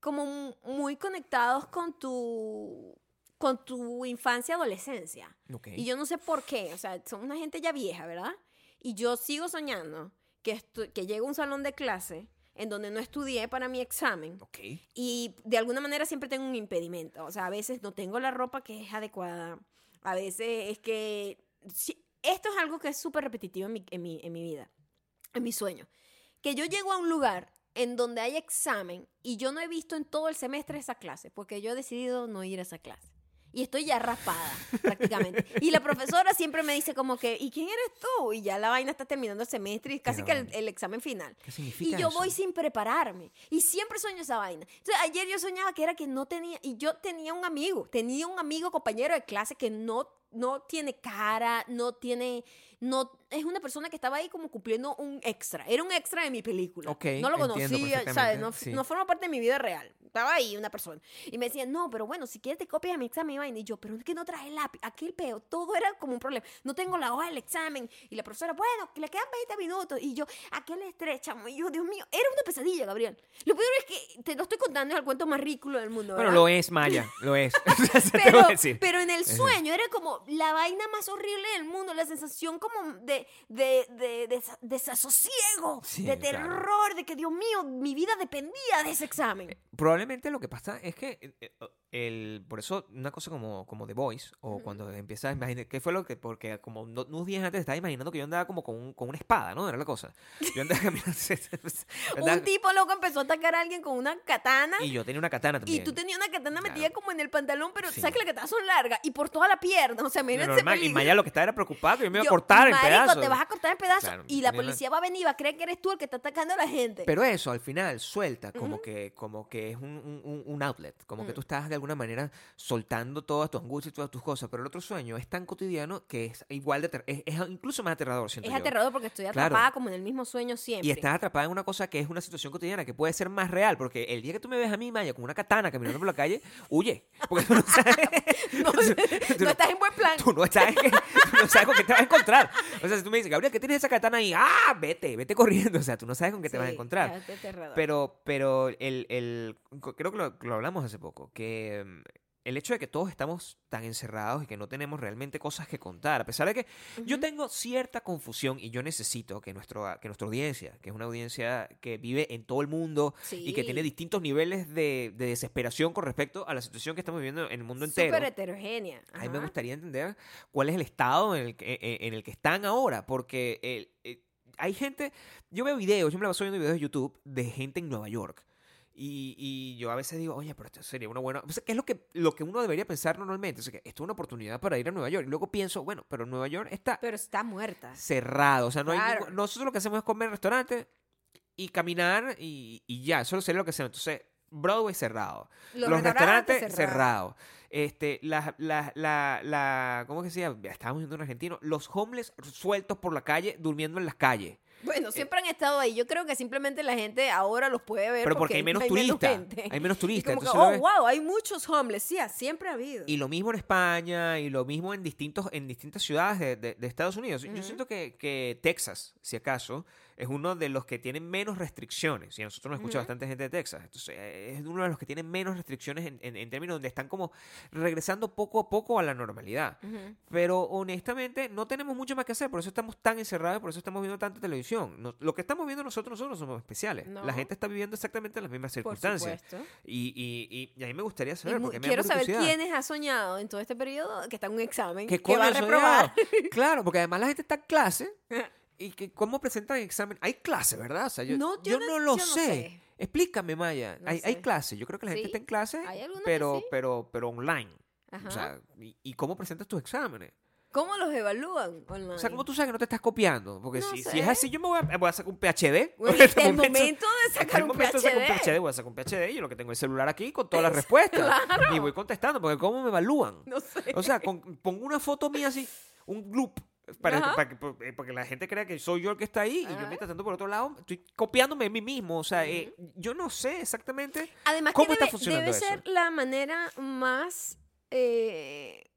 como mu- muy conectados con tu... con tu infancia adolescencia. Y yo no sé por qué. O sea, son una gente ya vieja, ¿verdad? Y yo sigo soñando que, que llego a un salón de clase en donde no estudié para mi examen y de alguna manera siempre tengo un impedimento. O sea, a veces no tengo la ropa que es adecuada. A veces es que... esto es algo que es súper repetitivo en mi, en, mi, en mi vida, en mi sueño. Que yo llego a un lugar en donde hay examen y yo no he visto en todo el semestre esa clase, porque yo he decidido no ir a esa clase. Y estoy ya raspada, prácticamente. Y la profesora siempre me dice como que, ¿y quién eres tú? Y ya la vaina está terminando el semestre y casi Pero- que el, el examen final. ¿Qué significa Y yo eso? voy sin prepararme. Y siempre sueño esa vaina. Entonces, ayer yo soñaba que era que no tenía. Y yo tenía un amigo. Tenía un amigo, compañero de clase que no, no tiene cara, no tiene. No, es una persona que estaba ahí como cumpliendo un extra. Era un extra de mi película. Ok, no lo conocía, ¿sabes? No, sí. no forma parte de mi vida real. Estaba ahí una persona. Y me decía, no, pero bueno, si quieres te copias mi examen y vaina. Y yo, pero es que no traje lápiz. Aquí el peo. Todo era como un problema. No tengo la hoja del examen. Y la profesora, bueno, le quedan 20 minutos. Y yo, aquel estrechamos. Y yo, Dios mío, era una pesadilla, Gabriel. Lo peor es que te lo estoy contando, es el cuento más ridículo del mundo. Bueno, ¿verdad? lo es, Maya, lo es. [LAUGHS] A pero en el sueño era como la vaina más horrible del mundo, la sensación como de, de, de, de desa- desasosiego, Sí, de claro. terror, de que Dios mío, mi vida dependía de ese examen. Probablemente lo que pasa es que eh, eh, el, por eso una cosa como, como The Voice o cuando empiezas a imaginar qué fue lo que porque como no- unos días antes estaba imaginando que yo andaba como con, un- con una espada no era la cosa yo andaba [LAUGHS] caminando andaba- Un tipo loco empezó a atacar a alguien con una katana. y yo tenía una katana Y también tú tenías una katana Claro. metida como en el pantalón, pero Sí. sabes que las katanas son largas y por toda la pierna. O sea, y. Maya lo que estaba era preocupado yo me iba a cortar en pedazos te vas a cortar en pedazos Claro, y la policía va a venir y va a creer que eres tú el que está atacando a la gente. Pero eso al final suelta como que como que es un, un- outlet, como que Mm. tú estás de alguna manera soltando todas tus angustias y todas tus cosas, pero el otro sueño es tan cotidiano que es igual de es, es incluso más aterrador, siento es yo. aterrador porque estoy Claro. atrapada como en el mismo sueño siempre. Y estás atrapada en una cosa que es una situación cotidiana que puede ser más real, porque el día que tú me ves a mí, Maya, con una katana caminando por la calle, huye. Porque tú no [LAUGHS] sabes, no, [LAUGHS] tú no estás en buen plan. tú no sabes, que- tú no sabes con qué te vas a encontrar. O sea, si tú me dices, Gabriel, ¿qué tienes esa katana ahí? ¡Ah! Vete, vete corriendo. O sea, tú no sabes con qué te vas a encontrar. Pero, pero el, el, creo que lo, lo hablamos hace poco, que mm, el hecho de que todos estamos tan encerrados y que no tenemos realmente cosas que contar, a pesar de que yo tengo cierta confusión y yo necesito que, nuestro, que nuestra audiencia, que es una audiencia que vive en todo el mundo y que tiene distintos niveles de, de desesperación con respecto a la situación que estamos viviendo en el mundo entero. Súper heterogénea. A mí me gustaría entender cuál es el estado en el que, en- en el que están ahora, porque el- eh, hay gente, yo veo videos, yo me la paso viendo videos de YouTube de gente en Nueva York. Y, y yo a veces digo, oye, pero esto sería una buena... O sea, ¿Qué es lo que, lo que uno debería pensar normalmente? O sea, que esto es una oportunidad para ir a Nueva York. Y luego pienso, bueno, pero Nueva York está Pero está muerta. cerrado. O sea, no hay Claro. ningún- nosotros lo que hacemos es comer en restaurantes y caminar y, y ya. Eso sería lo que hacemos. Entonces, Broadway cerrado. Los, restaurantes, cerrados. Este, la, la, la, la, ¿cómo que se llama? Estábamos viendo un argentino. Los homeless sueltos por la calle, durmiendo en las calles. Bueno, siempre han estado ahí. Yo creo que simplemente la gente ahora los puede ver Pero porque hay menos turistas. Hay menos turistas. lo oh, wow, hay muchos homeless. Sí, siempre ha habido. Y lo mismo en España y lo mismo en distintos en distintas ciudades de, de- de Estados Unidos. Yo siento que, que Texas, si acaso, es uno de los que tienen menos restricciones. Y a nosotros nos escucha Ujú. bastante gente de Texas. Entonces, eh, es uno de los que tienen menos restricciones en, en- en términos donde están como regresando poco a poco a la normalidad. Pero honestamente no tenemos mucho más que hacer, por eso estamos tan encerrados, por eso estamos viendo tanta televisión. No- lo que estamos viendo nosotros, nosotros no somos especiales. No. La gente está viviendo exactamente las mismas circunstancias. Y, y, y- y a mí me gustaría saber, porque me quiero saber quiénes ha soñado en todo este periodo que está en un examen ¿Qué que va a reprobar. soñado? Claro, porque además la gente está en clase [LAUGHS] y que cómo presentan el examen. Hay clase, ¿verdad? O sea, yo, No, yo yo no, no- lo yo sé. sé. Explícame, Maya. No hay, hay sé. clase. Yo creo que la gente Sí, está en clase, hay pero, sí. pero, pero online. Ajá. O sea, ¿y, y cómo presentas tus exámenes? ¿Cómo los evalúan online? O sea, ¿cómo tú sabes que no te estás copiando? Porque No si, si es así, yo me voy a, voy a sacar un PhD. Bueno, [LAUGHS] En este el momento de Este es sacar un momento de sacar un PhD. PhD. Voy a sacar un PhD y yo lo que tengo es el celular aquí con todas las respuestas. Y voy contestando, porque ¿cómo me evalúan? No sé. O sea, con- pongo una foto mía así, un loop, para, que, para que la gente crea que soy yo el que está ahí y yo mientras tanto por otro lado estoy copiándome de mí mismo. O sea, eh, yo no sé exactamente. Además, ¿Cómo que está debe, funcionando debe eso? ser la manera más eh,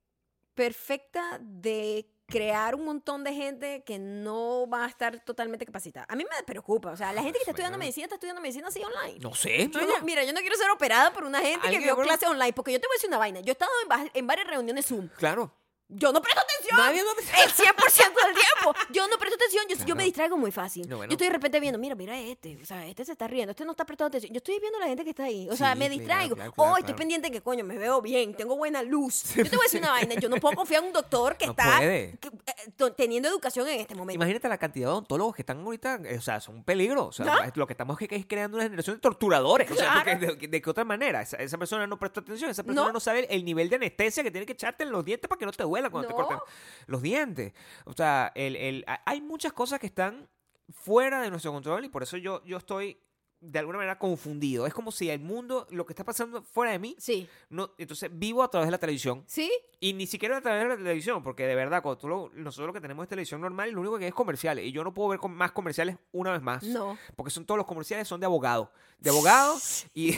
perfecta de crear un montón de gente que no va a estar totalmente capacitada. A mí me preocupa. O sea, la gente que está estudiando medicina está estudiando medicina así online. No sé. Yo Maya. no- mira, yo no quiero ser operada por una gente que vio clases online, porque yo te voy a decir una vaina. Yo he estado en varias reuniones Zoom. Claro. Yo no presto atención. Nadie no- El 100% [LAUGHS] del tiempo. Yo no presto atención. Yo, yo me distraigo muy fácil. No, bueno. Yo estoy de repente viendo, mira, mira este. O sea, este se está riendo. Este no está prestando atención. Yo estoy viendo a la gente que está ahí. O sea, Sí, me distraigo. claro, oh, estoy pendiente que, coño, me veo bien. Tengo buena luz. Yo te voy a decir una vaina. Yo no puedo confiar en un doctor que No está que- eh, teniendo educación en este momento. Imagínate la cantidad de odontólogos que están ahorita, eh, o sea, son un peligro. O sea, lo que estamos es creando una generación de torturadores. O sea, porque de, de qué otra manera? Esa, esa persona no prestó atención, esa persona no. No. sabe el nivel de anestesia que tiene que echarte en los dientes para que no te cuando te No. corten los dientes. O sea, el, el- hay muchas cosas que están fuera de nuestro control y por eso yo, yo estoy de alguna manera confundido. Es como si el mundo, lo que está pasando fuera de mí, Sí. no, entonces vivo a través de la televisión. ¿Sí? Y ni siquiera a través de la televisión, porque de verdad, cuando tú lo- nosotros lo que tenemos es televisión normal y lo único que es comerciales. Y yo no puedo ver con- más comerciales una vez más. No. Porque son todos los comerciales son de abogado. De abogado [LAUGHS] y,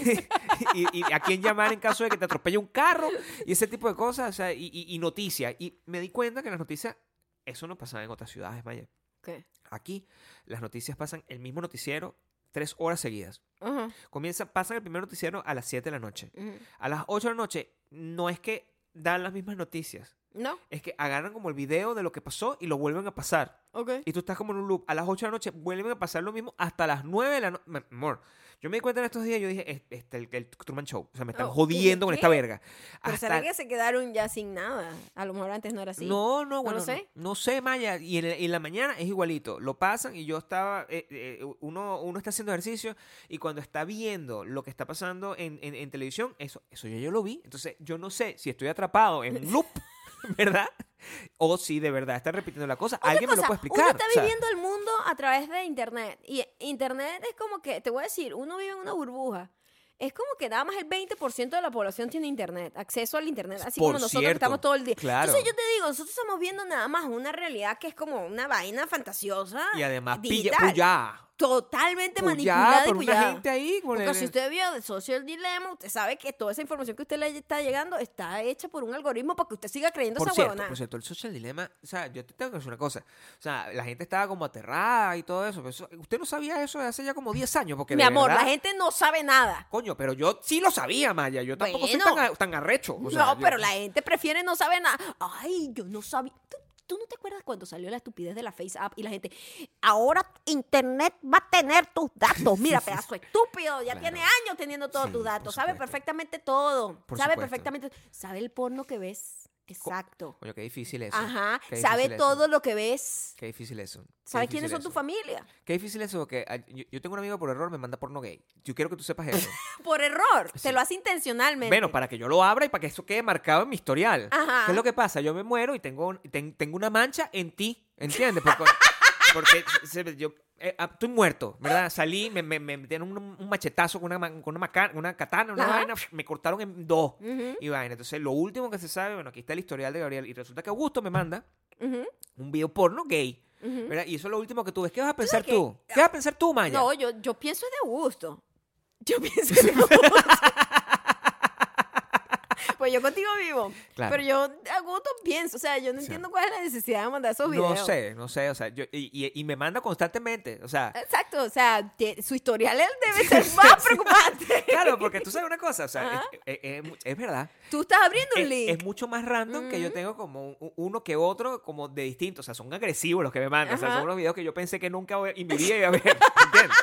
y, y a quién llamar en caso de que te atropelle un carro y ese tipo de cosas. O sea, y noticias. Y me di cuenta que las noticias, eso no pasaba en otras ciudades, Maya. ¿Qué? Aquí las noticias pasan el mismo noticiero tres horas seguidas. Comienza, pasan el primer noticiero a las 7 de la noche. A las 8 de la noche no es que dan las mismas noticias. ¿No? Es que agarran como el video de lo que pasó y lo vuelven a pasar. Ok. Y tú estás como en un loop. A las 8 de la noche vuelven a pasar lo mismo hasta las 9 de la noche. Amor, yo me di cuenta en estos días, yo dije, "Es- este, el, el Truman Show. O sea, me están Oh, jodiendo con esta verga. Pero Hasta- ¿será que se quedaron ya sin nada? A lo mejor antes no era así. No, no, bueno, no, sé. no sé, Maya. Y en, en la mañana es igualito. Lo pasan y yo estaba, eh, eh, uno, uno está haciendo ejercicio y cuando está viendo lo que está pasando en, en- en televisión, eso, eso yo, yo lo vi. Entonces, yo no sé si estoy atrapado en [LAUGHS] loop, [LAUGHS] ¿verdad? O si de verdad están repitiendo la cosa. Otra Alguien me lo puede explicar. Uno está o sea, viviendo el mundo a través de internet. Y internet es como que, te voy a decir, uno vive en una burbuja. Es como que nada más el 20% de la población tiene internet, acceso al internet, así Por como nosotros que estamos todo el día. claro. Entonces yo te digo, nosotros estamos viendo nada más una realidad que es como una vaina fantasiosa. y además, pilla, puya. Totalmente Pues ya, manipulada y por una gente ahí. con Porque el- si usted vio de Social Dilemma, usted sabe que toda esa información que usted le está llegando está hecha por un algoritmo para que usted siga creyendo Por esa cierto, huevonada. por cierto, el social dilema, o sea, yo te tengo que decir una cosa. O sea, la gente estaba como aterrada y todo eso. pero eso- usted no sabía eso de hace ya como 10 años. Porque Mi de amor, verdad- la gente no sabe nada. Coño, pero yo sí lo sabía, Maya. Yo tampoco soy Bueno. tan, a- tan arrecho. o sea, no, yo- pero la gente prefiere no saber nada. Ay, yo no sabía. ¿Tú, tú no te acuerdas cuando salió la estupidez de la Face App y la gente, ahora Internet va a tener tus datos? Mira, [LAUGHS] pedazo estúpido, ya Claro. tiene años teniendo todos Sí, tus datos, sabe perfectamente todo, Por sabe supuesto. perfectamente, sabe el porno que ves, exacto. Coño, qué difícil eso. Ajá, sabe eso. todo lo que ves, Qué difícil eso. Qué sabe difícil quiénes son tu familia. Qué difícil eso, porque ah, yo, yo tengo un amigo por error me manda porno gay. Yo quiero que tú sepas eso. [LAUGHS] Por error, Sí. te lo hace intencionalmente. bueno, para que yo lo abra y para que eso quede marcado en mi historial. Ajá. ¿Qué es lo que pasa? Yo me muero y tengo, un- ten- tengo una mancha en ti, ¿entiendes? Porque, [LAUGHS] porque se- yo eh, ah, estoy muerto, ¿verdad? Salí, me, me, me metieron un, un machetazo con una, con una, maca- una katana, una Ajá. vaina, me cortaron en dos. Y vaina. Entonces, lo último que se sabe, bueno, aquí está el historial de Gabriel. Y resulta que Augusto me manda un video porno gay. ¿verdad? Y eso es lo último que tú ves. ¿Qué vas a pensar tú? ¿Qué vas a pensar tú, Maya? No, yo, yo pienso de gusto. Yo [LAUGHS] pienso de [LAUGHS] gusto. Pues yo contigo vivo. Claro. Pero yo a gusto pienso. O sea, yo no Sí. entiendo cuál es la necesidad de mandar esos videos. No sé, no sé, o sea, yo, y, y- y me manda constantemente, o sea, Exacto, o sea, te- su historial debe ser más preocupante. claro, porque tú sabes una cosa, o sea, es, es- es mu- es verdad, Tú estás abriendo un link. es mucho más random que yo Ujú. tengo como un- uno que otro, como de distintos, o sea, son agresivos los que me mandan, o sea, son unos videos que yo pensé que nunca voy- a ver, [LAUGHS] ¿entiendes?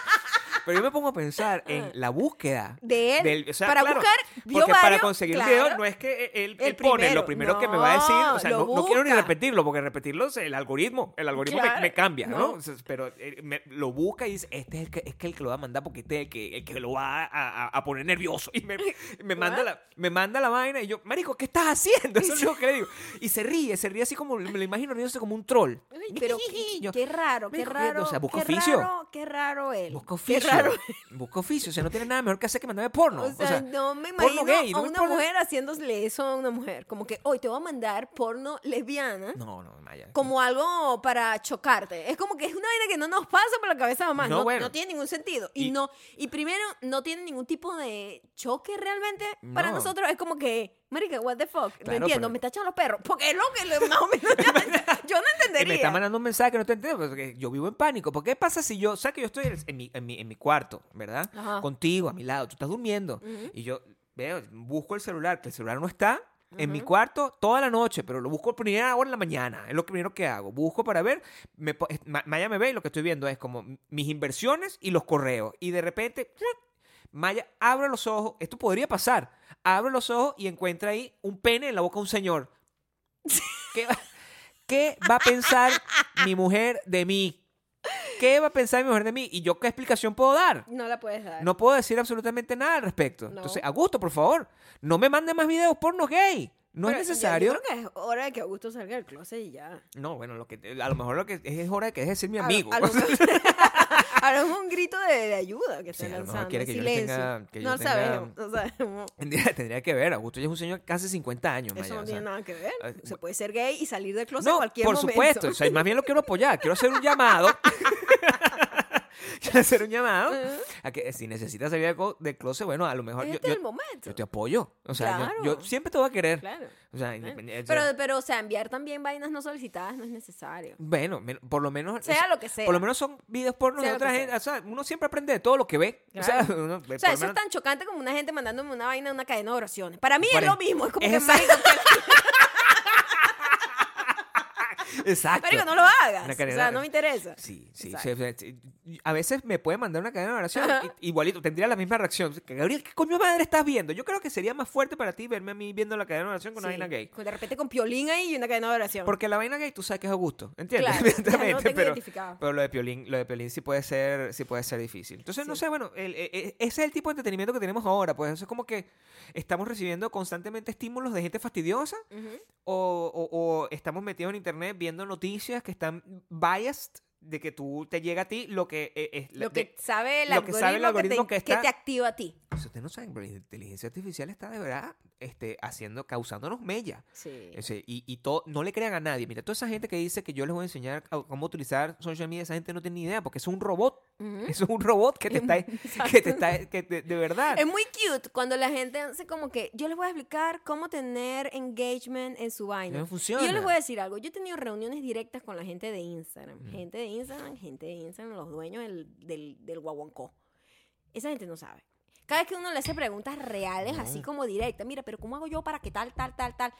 Pero yo me pongo a pensar en la búsqueda de él. del- o sea, para claro, buscar, vio Porque para conseguir claro. video no es que él, El él pone primero. lo primero que me va a decir, o sea, No, quiero ni repetirlo, porque repetirlo es el algoritmo, el algoritmo me- Claro, me, cambia, ¿no? pero eh, me- lo busca y dice, este es el que, es que el que lo va a mandar porque este es el que, el que lo va a, a- a poner nervioso. Y me, me manda la, me manda la vaina y yo, marico, ¿qué estás haciendo? Eso es lo que le digo. Y se ríe, se ríe así como, me lo imagino riéndose como un troll. Pero qué, [LAUGHS] Yo, qué raro, qué raro. o sea, busca oficio. Raro, qué raro él. Busca oficio. Raro. Busca oficio. O sea, no tiene nada mejor que hacer que mandarme porno. O sea, no me imagino gay, a no una mujer haciéndole eso a una mujer. Como que hoy te voy a mandar porno lesbiana No, no, Maya. como algo para chocarte. Es como que es una vaina que no nos pasa por la cabeza mamá. No, No, bueno. no tiene ningún sentido. Y, Y- no y primero, no tiene ningún tipo de choque realmente. Para No. nosotros es como que, marica, what the fuck. no entiendo, pero- me está echando los perros. Porque es lo que [LAUGHS] más o menos [LAUGHS] yo no entendería. me está mandando un mensaje que no te entiendo, porque yo vivo en pánico. ¿Por qué pasa si yo, sabes que yo estoy en mi, en mi, en mi cuarto, ¿verdad? Ajá. Contigo, a mi lado, tú estás durmiendo. Y yo veo, busco el celular, que el celular no está en mi cuarto toda la noche, pero lo busco primera hora en la mañana. Es lo primero que hago. Busco para ver, me, Maya me ve y lo que estoy viendo es como mis inversiones y los correos. Y de repente, Maya abre los ojos. Esto podría pasar. Abre los ojos y encuentra ahí un pene en la boca de un señor. [LAUGHS] ¿Qué va, qué va a pensar mi mujer de mí? ¿Qué va a pensar mi mujer de mí? ¿Y yo qué explicación puedo dar? No la puedes dar. No puedo decir absolutamente nada al respecto. No. Entonces, Augusto, por favor, no me mande más videos porno gay. No Pero es yo- necesario. Yo, creo que es hora de que Augusto salga del closet y ya. No, bueno, lo que, a lo mejor lo que es, es hora de que deje de ser mi amigo. A, a [LAUGHS] lo mejor un grito de, de ayuda que Sí, está lanzando. quiere que yo tenga- que yo no tenga- sabemos, no sabemos. Tendría, tendría que ver. Augusto ya es un señor casi 50 años. Eso Maya, no o tiene sea, nada que ver. eh, Se puede ser gay y salir del closet No, cualquier por momento. supuesto. O sea, más bien lo quiero apoyar. Quiero hacer un llamado. [LAUGHS] [LAUGHS] quiero hacer un llamado a que eh, si necesitas salir co- del closet, bueno, a lo mejor yo, Este yo- es el momento. yo te apoyo. O sea, yo- yo, Claro. siempre te voy a querer. Claro. O sea, Bueno. independiente- Pero, pero, o sea, enviar también vainas no solicitadas no es necesario. Bueno, men- por lo menos. Sea lo que sea. Por lo menos son videos porno Sea de lo otra que gente. sea. O sea, uno siempre aprende de todo lo que ve. O sea, Claro. uno- O sea, lo eso es tan chocante como una gente mandándome una vaina de una cadena de oraciones. Para mí es lo mismo. Es como es que, exacto. Exacto. marico, no lo hagas. Una O sea, no me interesa. Sí, sí. A veces me puede mandar una cadena de oración. Igualito, tendría la misma reacción. Gabriel, ¿qué coño madre estás viendo? Yo creo que sería más fuerte para ti verme a mí viendo la cadena de oración con una Sí. vaina gay. De repente con piolín ahí y una cadena de oración. Porque la vaina gay tú sabes que es Augusto, ¿entiendes? Claro, [LAUGHS] tengo pero, identificado. pero lo de Piolín, lo de Piolín sí puede ser, sí puede ser difícil. Entonces, no sé, bueno, el- e- e- ese es el tipo de entretenimiento que tenemos ahora. Pues eso es como que estamos recibiendo constantemente estímulos de gente fastidiosa Ujú. o, o- o estamos metidos en internet viendo noticias que están biased de que tú te llega a ti lo que eh, es la- Lo que de- sabe el lo que algoritmo, sabe el algoritmo que, que te, que está- te activa a ti. Si ustedes no saben, pero la inteligencia artificial está de verdad este, haciendo, causándonos mella. Sí. Ese, y y todo, no le crean a nadie. Mira, toda esa gente que dice que yo les voy a enseñar a- cómo utilizar social media, esa gente no tiene ni idea, porque eso es un robot. Eso es un robot que te está, [LAUGHS] que te está, que te- de verdad. Es muy cute cuando la gente hace como que yo les voy a explicar cómo tener engagement en su vaina. No Y funciona. yo les voy a decir algo. Yo he tenido reuniones directas con la gente de Instagram. Gente de Instagram, gente de Instagram, los dueños del, del, del guaguancó. Esa gente no sabe. Cada vez que uno le hace preguntas reales, así como directas, mira, pero ¿cómo hago yo para que tal, tal, tal, tal?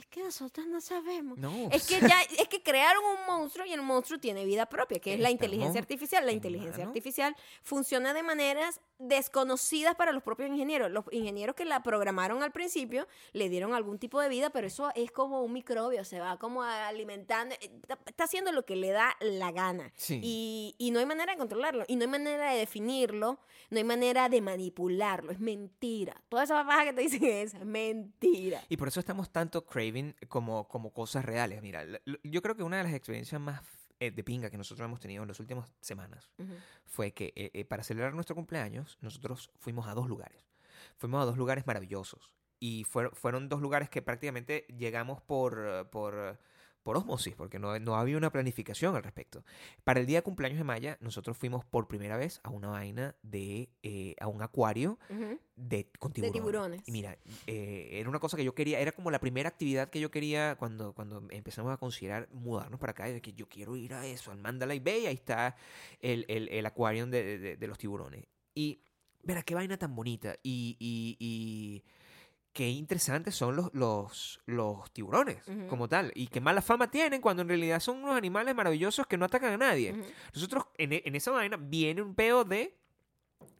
Es que nosotros no sabemos. No, Es que ya, es que crearon un monstruo y el monstruo tiene vida propia, que es la inteligencia artificial. La en inteligencia mano. artificial funciona de maneras desconocidas para los propios ingenieros. Los ingenieros que la programaron al principio le dieron algún tipo de vida, pero eso es como un microbio, se va como alimentando, eh, está, haciendo lo que le da la gana. Sí. Y, y no hay manera de controlarlo, y no hay manera de definirlo, no hay manera de manipularlo, es mentira. Toda esa paja que te dicen es mentira. Y por eso estamos tanto craving como, como cosas reales. Mira, yo creo que una de las experiencias más eh, de pinga que nosotros hemos tenido en las últimas semanas Ujú. fue que eh, eh, para celebrar nuestro cumpleaños nosotros fuimos a dos lugares. Fuimos a dos lugares maravillosos. Y fueron, fueron dos lugares que prácticamente llegamos por, por, por osmosis, porque no, no había una planificación al respecto. Para el día de cumpleaños de Maya, nosotros fuimos por primera vez a una vaina de, eh, a un acuario de, con De tiburones. tiburones. Y mira, eh, era una cosa que yo quería, era como la primera actividad que yo quería cuando, cuando empezamos a considerar mudarnos para acá, de que yo quiero ir a eso, al Mandalay Bay, ahí está el, el, el acuario de, de- de los tiburones. Y, mira, qué vaina tan bonita. Y, y, y qué interesantes son los, los, los tiburones como tal. Y qué mala fama tienen cuando en realidad son unos animales maravillosos que no atacan a nadie. Nosotros, en, e- en esa vaina, viene un peo de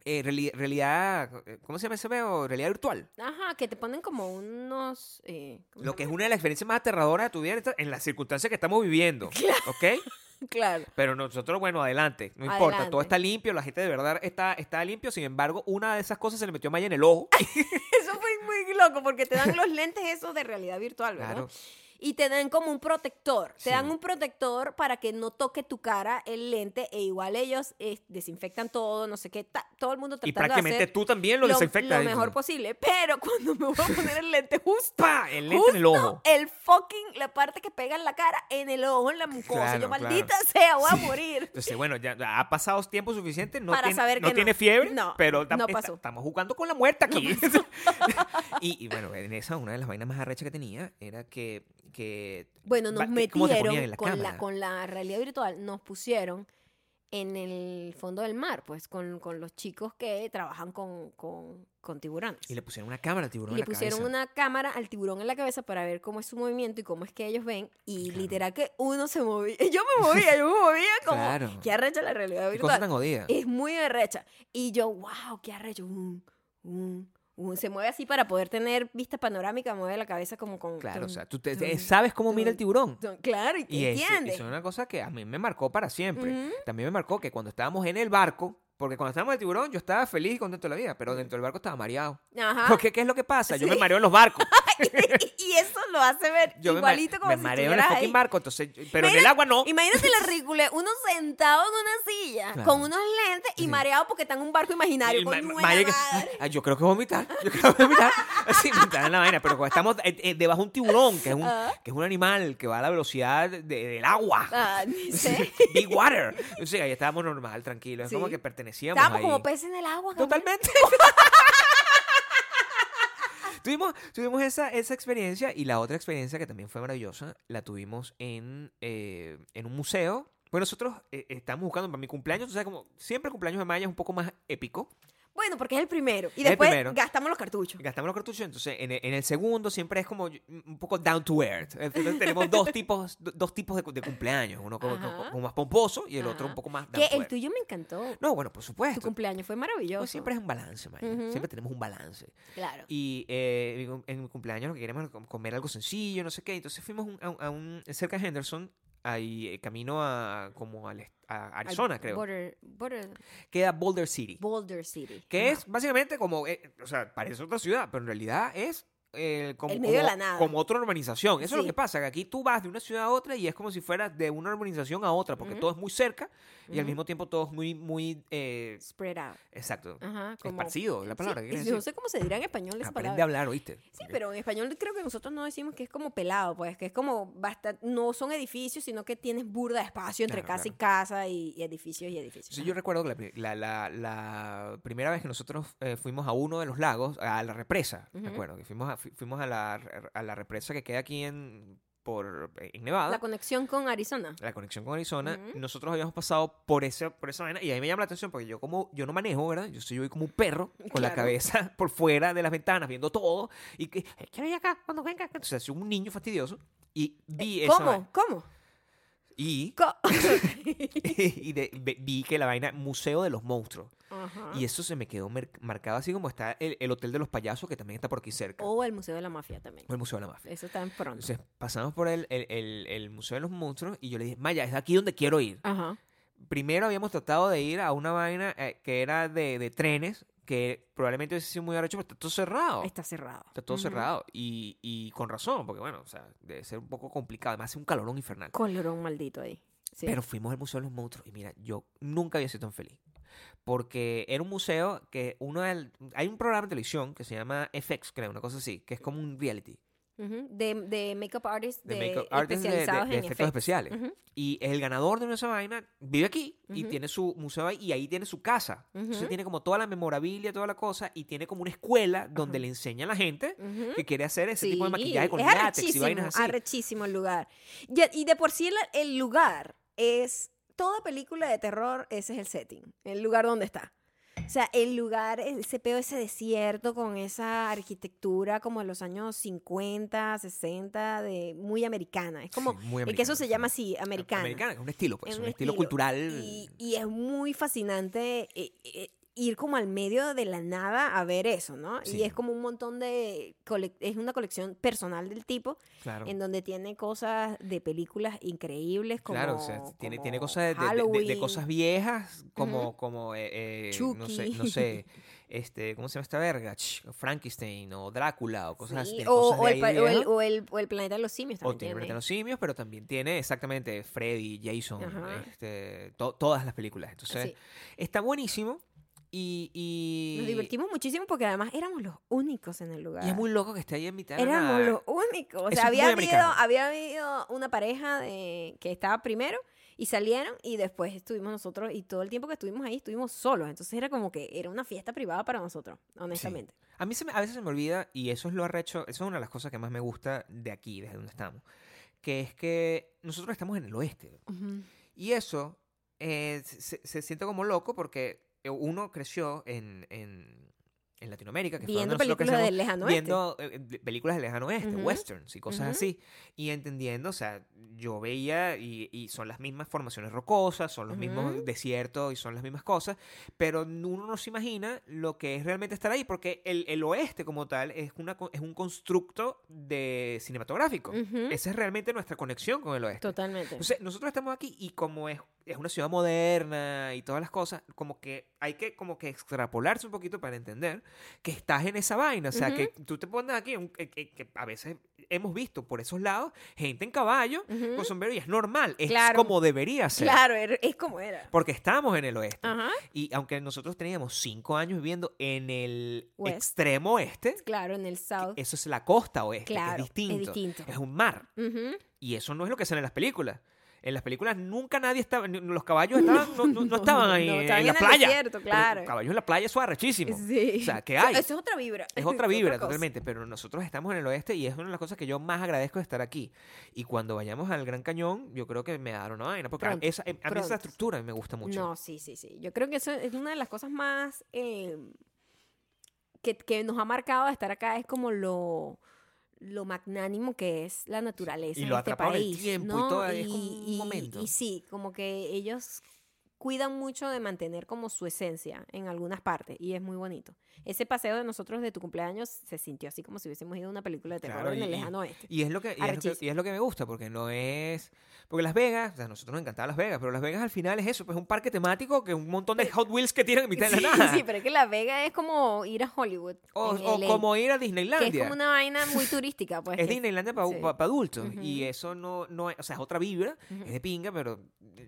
eh, reali- realidad, eh, ¿cómo se llama ese peo? Realidad virtual. Ajá, que te ponen como unos... eh, ¿cómo Lo que es una de las experiencias más aterradoras de tu vida en las circunstancias que estamos viviendo. [LAUGHS] ¿Ok? [LAUGHS] Claro. Pero nosotros, bueno, adelante. No importa, todo está limpio, la gente de verdad está, está limpio. Sin embargo, una de esas cosas se le metió Maya en el ojo. [LAUGHS] Eso fue muy loco porque te dan los lentes esos de realidad virtual, ¿verdad? Claro. Y te dan como un protector. Sí. Te dan un protector para que no toque tu cara el lente e igual ellos eh, desinfectan todo, no sé qué. ta- todo el mundo Y tratando prácticamente de hacer tú también lo, desinfectas. lo mejor posible. Pero cuando me voy a poner el lente [LAUGHS] justo ¡Pa! El lente en el Justo ojo. El fucking, la parte que pega en la cara, en el ojo, en la mucosa. Claro, Yo, claro. maldita sea, voy a morir. Entonces, bueno, ya ha pasado tiempo suficiente. No Para tiene, saber no que no. tiene fiebre, No, pero no está- pasó. estamos jugando con la muerte aquí. [LAUGHS] y, y bueno, en esa, una de las vainas más arrechas que tenía era que. Que Bueno, nos va- que- ¿cómo te ponían metieron la con, la, cámara? con la realidad virtual, nos pusieron en el fondo del mar, pues con, con los chicos que trabajan con, con, con tiburones. Y le pusieron una cámara al tiburón Y le la pusieron cabeza. una cámara al tiburón en la cabeza para ver cómo es su movimiento y cómo es que ellos ven. Y Claro. literal que uno se movía. [LAUGHS] Yo me movía, yo me movía como. Claro. Qué arrecha la realidad Qué cosa virtual. tan jodida. Es muy arrecha. Y yo, wow, qué arrecho. Um, um, Se mueve así para poder tener vista panorámica, mueve la cabeza como con. Claro, o sea, tú te- tum, te- sabes cómo mira el tiburón. Claro, y, Y es, entiende. es una cosa que a mí me marcó para siempre. También me marcó que cuando estábamos en el barco, porque cuando estábamos en el tiburón yo estaba feliz y contento de la vida, pero dentro del barco estaba mareado. Ajá. Porque ¿qué es lo que pasa? Yo me Sí. mareo en los barcos. [LAUGHS] y eso lo hace ver Yo me igualito como me si mareo en el fucking barco, entonces, pero en el agua no. Imagínate la [LAUGHS] ridícula, uno sentado en una silla Claro. con unos lentes y Sí. mareado porque está en un barco imaginario. Y ma- madre. ay, yo creo que vomitar. Yo creo que vomitar. [LAUGHS] Así, vomitar en la vaina. Pero cuando estamos eh, eh, debajo de un tiburón, que es un, Ah. que es un animal que va a la velocidad de- del agua. Ah, sé. Big water. O sea, ahí estábamos normal, tranquilos. Es Sí. como que pertenecíamos Estábamos ahí. como peces en el agua. Totalmente. [LAUGHS] tuvimos tuvimos esa, esa experiencia y la otra experiencia que también fue maravillosa la tuvimos en, eh, en un museo. Bueno, nosotros eh, estamos buscando para mi cumpleaños, o sea, como siempre el cumpleaños de Maya es un poco más épico. Bueno, porque es el primero. Y después primero. gastamos los cartuchos. Gastamos los cartuchos, entonces en el, en el segundo siempre es como un poco down to earth. Entonces tenemos dos [LAUGHS] tipos, do- dos tipos de, de cumpleaños, uno como, más pomposo y el otro un poco más down Que to el earth. tuyo me encantó. No, bueno, por Tu supuesto. cumpleaños fue maravilloso. Pues siempre es un balance, Maya. Siempre tenemos un balance. Claro. Y eh, en mi cumpleaños lo que queríamos comer algo sencillo, no sé qué. Entonces fuimos un- a, un- a un, cerca de Henderson, ahí eh, camino a como al a Arizona, creo. Border, Border- Queda Boulder City. Boulder City. Que Ajá. es básicamente como, eh, o sea, parece otra ciudad, pero en realidad es eh, como, El medio de como- la nada. como otra urbanización. Eso es lo Sí. que pasa, que aquí tú vas de una ciudad a otra y es como si fueras de una urbanización a otra, porque Ujú. todo es muy cerca y al Ujú. mismo tiempo todo es muy, muy, eh, Spread out. exacto, Ajá, como... esparcido, es la palabra. Sí, [LAUGHS] no decir. sé cómo se dirá en español esa Aprende palabra. a hablar, ¿oíste? Sí, pero en español creo que nosotros no decimos que es como pelado, pues, que es como bastante, no son edificios, sino que tienes burda de espacio entre Claro, casa y casa y, y edificios y edificios. Sí, yo recuerdo que la, la- la- la primera vez que nosotros eh, fuimos a uno de los lagos, a la represa, Ujú. me acuerdo, que fuimos a, fu- fuimos a la, a la represa que queda aquí en, por, en Nevada. La conexión con Arizona. la conexión con Arizona, Ujú. nosotros habíamos pasado por ese, por esa vaina y ahí me llama la atención porque yo como yo no manejo, ¿verdad? Yo soy yo como un perro con la Claro. cabeza [LAUGHS] por fuera de las ventanas viendo todo y que "Eh, quiero ir acá cuando venga. acá". Entonces soy un niño fastidioso y vi esa Eh, ¿Cómo? vaina. ¿Cómo? [LAUGHS] [LAUGHS] y, de- vi que la vaina Museo de los Monstruos Ajá. y eso se me quedó marcado así como está el, el Hotel de los Payasos que también está por aquí cerca O el Museo de la Mafia también. o el Museo de la Mafia. Eso está en pronto. Entonces pasamos por el, el, el- el Museo de los Monstruos y yo le dije, Maya, es aquí donde quiero ir. Ajá. primero habíamos tratado de ir a una vaina eh, que era de, de trenes, que probablemente hubiese sido muy arrecho, pero está todo cerrado. Está, Está cerrado. todo Ujú. cerrado. Y, y con razón, porque bueno, o sea, debe ser un poco complicado. Además, hace un calorón infernal. Colorón maldito ahí. Sí. Pero fuimos al Museo de los Monstruos y mira, yo nunca había sido tan feliz. Porque era un museo que uno del... Hay un programa de televisión que se llama FX, creo, una cosa así, que es como un reality. De, de makeup artists De, de, makeup artists especializados de en efectos especiales. Ujú. Y el ganador de esa vaina vive aquí y Ujú. tiene su museo ahí y ahí tiene su casa. Entonces tiene como toda la memorabilia, toda la cosa y tiene como una escuela donde le enseña a la gente que quiere hacer ese tipo de Sí, maquillaje con es látex y vainas así. arrechísimo el lugar. Y, y de por sí el, el lugar es... Toda película de terror, ese es el setting, el lugar donde está. O sea, el lugar, ese peo, ese desierto con esa arquitectura como de los años 50, 60, de, muy americana. Es como, Sí, muy es que eso se llama así, americana. Americana, es un estilo, pues, Es un, un estilo, estilo. cultural. Y, y es muy fascinante eh, eh, ir como al medio de la nada a ver eso, ¿no? Sí. Y es como un montón de... Es una colección personal del tipo, claro. en donde tiene cosas de películas increíbles como... Claro, o sea, tiene, tiene cosas de, de- de- de cosas viejas, como, Ujú. como eh, eh, no sé, no sé, [LAUGHS] este, ¿cómo se llama esta verga? Ch, Frankenstein o Drácula o cosas así. Sí, o, cosas o el, ahí o, el, o el- o el planeta de los simios O también tiene Planeta de los Simios, pero también tiene exactamente Freddy, Jason, este, to- todas las películas. Entonces, Sí. está buenísimo y, y, Nos divertimos muchísimo porque además éramos los únicos en el lugar. y es muy loco que esté ahí en mitad de la Éramos los únicos. O sea, había habido, había habido una pareja de, que estaba primero y salieron y después estuvimos nosotros y todo el tiempo que estuvimos ahí estuvimos solos. Entonces era como que era una fiesta privada para nosotros, honestamente. A mí se me- a veces se me olvida, y eso es lo arrecho, eso es una de las cosas que más me gusta de aquí, desde donde estamos, que es que nosotros estamos en el oeste. Y eso eh, se, se siente como loco porque uno creció en, en, en Latinoamérica, que fue Viendo nosotros películas crecemos, del lejano oeste. viendo eh, películas del lejano oeste, Ujú. westerns y cosas Ujú. así, y entendiendo, o sea, yo veía y, y son las mismas formaciones rocosas, son los mismos Ujú. desiertos y son las mismas cosas, pero uno no se imagina lo que es realmente estar ahí, porque el, el oeste como tal es, una, es un constructo de cinematográfico. Esa es realmente nuestra conexión con el oeste. Totalmente. Entonces, nosotros estamos aquí y como es, es una ciudad moderna y todas las cosas, como que hay que como que extrapolarse un poquito para entender que estás en esa vaina. O sea, Ujú. que tú te pones aquí, que, que- que a veces hemos visto por esos lados gente en caballo Ujú. con sombrero y es normal, es Claro. como debería ser. Claro, er- es como era. Porque estamos en el oeste. Ajá. Y aunque nosotros teníamos cinco años viviendo en el West. extremo oeste, Claro, en el South. eso es la costa oeste, Claro, que es es distinto. distinto. Es un mar. Y eso no es lo que sale en las películas. En las películas nunca nadie estaba, los caballos estaban, no, no- no estaban ahí no, en, estaban la en el playa. desierto, claro. Caballos en la playa eso es arrechísimo. Sí. O sea, ¿qué hay? Eso es otra vibra. Es otra vibra totalmente, pero nosotros estamos en el oeste y es una de las cosas que yo más agradezco de estar aquí. Y cuando vayamos al Gran Cañón, yo creo que me dará una vaina, porque Pronto, esa, a mí esa estructura me gusta mucho. No, sí, sí, sí. Yo creo que eso es una de las cosas más eh, que, que nos ha marcado de estar acá, es como lo, lo magnánimo que es la naturaleza Y en lo este el país. tiempo y ¿no? todo, es como un momento. y sí, como que ellos cuidan mucho de mantener como su esencia en algunas partes y es muy bonito. Ese paseo de nosotros de tu cumpleaños se sintió así como si hubiésemos ido a una película de terror Claro, en el lejano oeste. Y es, lo que, y, es lo que, Arrechísimo. y es lo que me gusta, porque no es... Porque Las Vegas, o sea, a nosotros nos encantaba Las Vegas, pero Las Vegas al final es eso, pues un parque temático que un montón de [LAUGHS] Hot Wheels que tiran en mitad de Sí, la nada. [LAUGHS] sí, pero es que La Vega es como ir a Hollywood. O, en o LA, como ir a que Disneylandia. es como una vaina muy [LAUGHS] turística, pues. es Disneylandia para sí. adultos. Ujú. Y eso no, no es, o sea, es otra vibra, es de pinga, pero...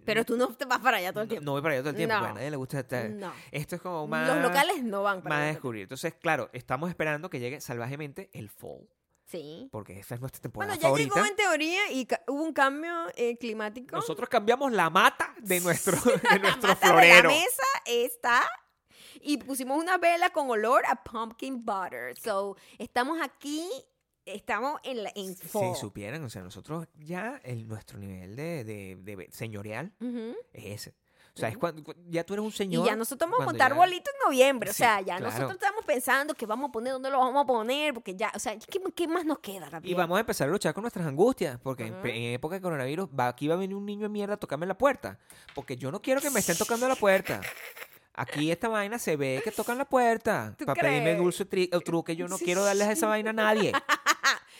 Pero tú no te vas para allá todo el tiempo. No voy para allá todo el tiempo, No. porque a nadie le gusta estar... No. Esto es como más... Los locales no van para Más a descubrir. Entonces, claro, estamos esperando que llegue salvajemente el fall. Sí. Porque esa es nuestra temporada Bueno, ya favorita. llegó en teoría y hubo un cambio eh, climático. Nosotros cambiamos la mata de nuestro, [LAUGHS] de La nuestro mata florero. De la mesa está y pusimos una vela con olor a pumpkin butter. So, estamos aquí, estamos en la en fall. Si supieran, o sea, nosotros ya el, nuestro nivel de, de- de señorial Ujú. es ese. O sea, es cuando, cu- ya tú eres un señor. Y ya nosotros vamos a montar ya- bolito en noviembre. o sea, ya claro. nosotros estamos pensando que vamos a poner, dónde lo vamos a poner, porque ya, o sea, ¿qué, qué más nos queda, Y Gabriel? vamos a empezar a luchar con nuestras angustias, porque pe- en, época de coronavirus, va, aquí va a venir un niño de mierda a tocarme la puerta, porque yo no quiero que me estén tocando la puerta. Aquí esta vaina se ve que tocan la puerta ¿Tú para pedirme dulce o truque. Yo no quiero darles esa vaina a nadie. [LAUGHS]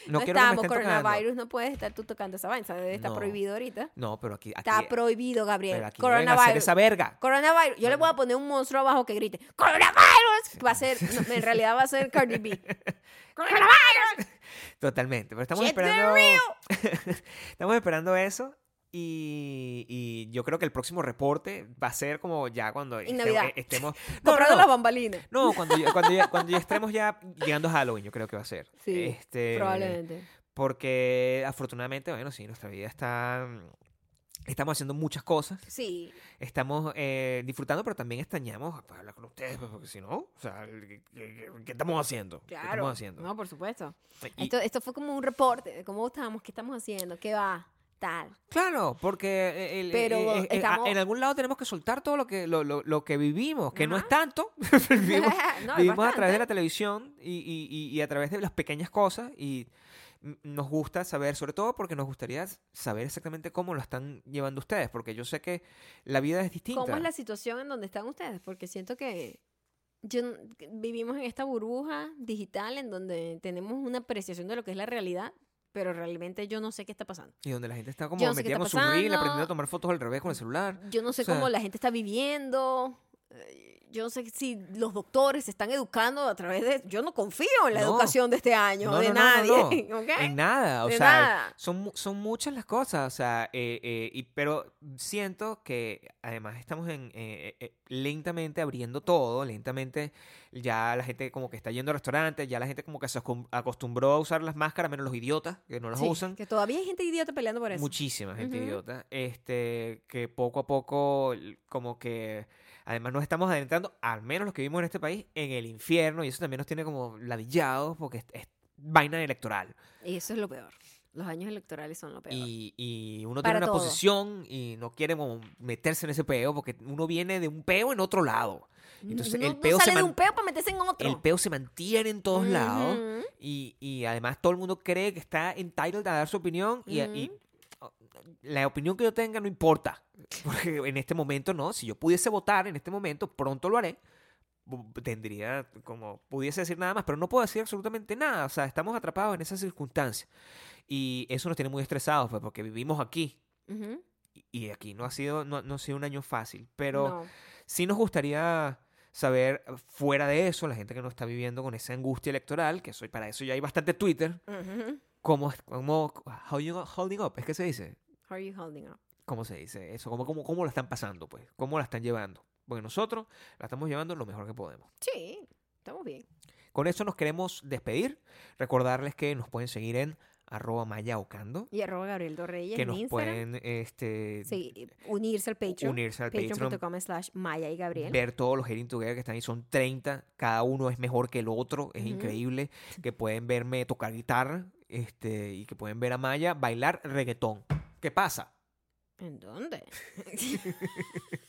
No, No, tocando. coronavirus, no puedes estar tú tocando esa vaina, No. prohibido ahorita. No, pero aquí, aquí Está prohibido, Gabriel. pero aquí deben hacer Coronavirus. esa verga. Coronavirus. Yo le voy a poner un monstruo abajo que grite ¡Coronavirus! Va a ser, en realidad va a ser Cardi B. [LAUGHS] ¡Coronavirus! Totalmente. Pero estamos getting esperando. [LAUGHS] estamos esperando eso. Y, y yo creo que el próximo reporte va a ser como ya cuando En Navidad. estemos. No, [LAUGHS] no, Comprando no. las bambalinas. No, cuando ya, cuando, ya, cuando ya [LAUGHS] estemos ya llegando a Halloween, yo creo que va a ser. Sí, Este, Probablemente. Porque afortunadamente, bueno, sí, nuestra vida está. Estamos haciendo muchas cosas, Sí. estamos eh, disfrutando, pero también extrañamos pues, hablar con ustedes, pues, porque si no, o sea, ¿qué, qué- qué estamos haciendo? ¿Qué Claro. estamos haciendo? No, por supuesto. Y- Esto, esto fue como un reporte de cómo estamos, qué estamos haciendo, qué va, Claro, porque el- Pero eh, eh, eh, estamos- en algún lado tenemos que soltar todo lo que, lo, lo- lo que vivimos, que no es tanto. [LAUGHS] [LAUGHS] vivimos No, es vivimos a través de la televisión y, y- y- y a través de las pequeñas cosas y nos gusta saber, sobre todo porque nos gustaría saber exactamente cómo lo están llevando ustedes, porque yo sé que la vida es distinta. ¿Cómo es la situación en donde están ustedes? Porque siento que yo, vivimos en esta burbuja digital en donde tenemos una apreciación de lo que es la realidad, pero realmente yo no sé qué está pasando. Y donde la gente está como no sé con su reel, aprendiendo a tomar fotos al revés con el celular. Yo no sé O sea- cómo la gente está viviendo. Eh, Yo no sé si los doctores se están educando a través de... Yo no confío en la No. educación de este año, No, de no, nadie. [LAUGHS] En nada, o De sea, nada. Son, son muchas las cosas, o sea, eh, eh, y, pero siento que además estamos en, eh, eh, lentamente abriendo todo, lentamente ya la gente como que está yendo a restaurantes, ya la gente como que se acostum- acostumbró a usar las máscaras, menos los idiotas que no las Sí, usan. Que todavía hay gente idiota peleando por eso. Muchísima gente idiota, este, que poco a poco como que además nos estamos adentrando, al menos los que vivimos en este país, en el infierno y eso también nos tiene como ladillados porque es, es vaina electoral. Y eso es lo peor. Los años electorales son lo peor. Y, y uno Para tiene una todo. posición y no quiere como meterse en ese peo porque uno viene de un peo en otro lado. Entonces no, el no peo se sale de un peo para meterse en otro. El peo se mantiene en todos lados y, y además todo el mundo cree que está entitled a dar su opinión y, y la opinión que yo tenga no importa. [LAUGHS] Porque en este momento no, si yo pudiese votar en este momento, pronto lo haré. Tendría como, pudiese decir nada más, pero no puedo decir absolutamente nada. O sea, estamos atrapados en esas circunstancias. Y eso nos tiene muy estresados, pues, porque vivimos aquí. Y- Y aquí no ha sido, no, no ha sido un año fácil. Pero No. sí nos gustaría saber, fuera de eso, la gente que no está viviendo con esa angustia electoral, que soy para eso ya hay bastante Twitter. Cómo, cómo how you holding up, es que se dice, How are you holding up? ¿cómo se dice eso? ¿Cómo, cómo, cómo lo están pasando, pues? ¿Cómo la están llevando? Porque nosotros la estamos llevando lo mejor que podemos. Sí, estamos bien. Con eso nos queremos despedir, recordarles que nos pueden seguir en arroba mayaocando, Y arroba Gabriel Torreyes que nos pueden este, Sí, unirse al Patreon. unirse al Patreon, Patreon.com slash Maya y Gabriel. ver todos los Heading Together que están ahí. Son 30, cada uno es mejor que el otro, es Ujú. increíble. Que pueden verme tocar guitarra este, y que pueden ver a Maya bailar reggaetón. ¿Qué pasa? ¿En dónde? [LAUGHS]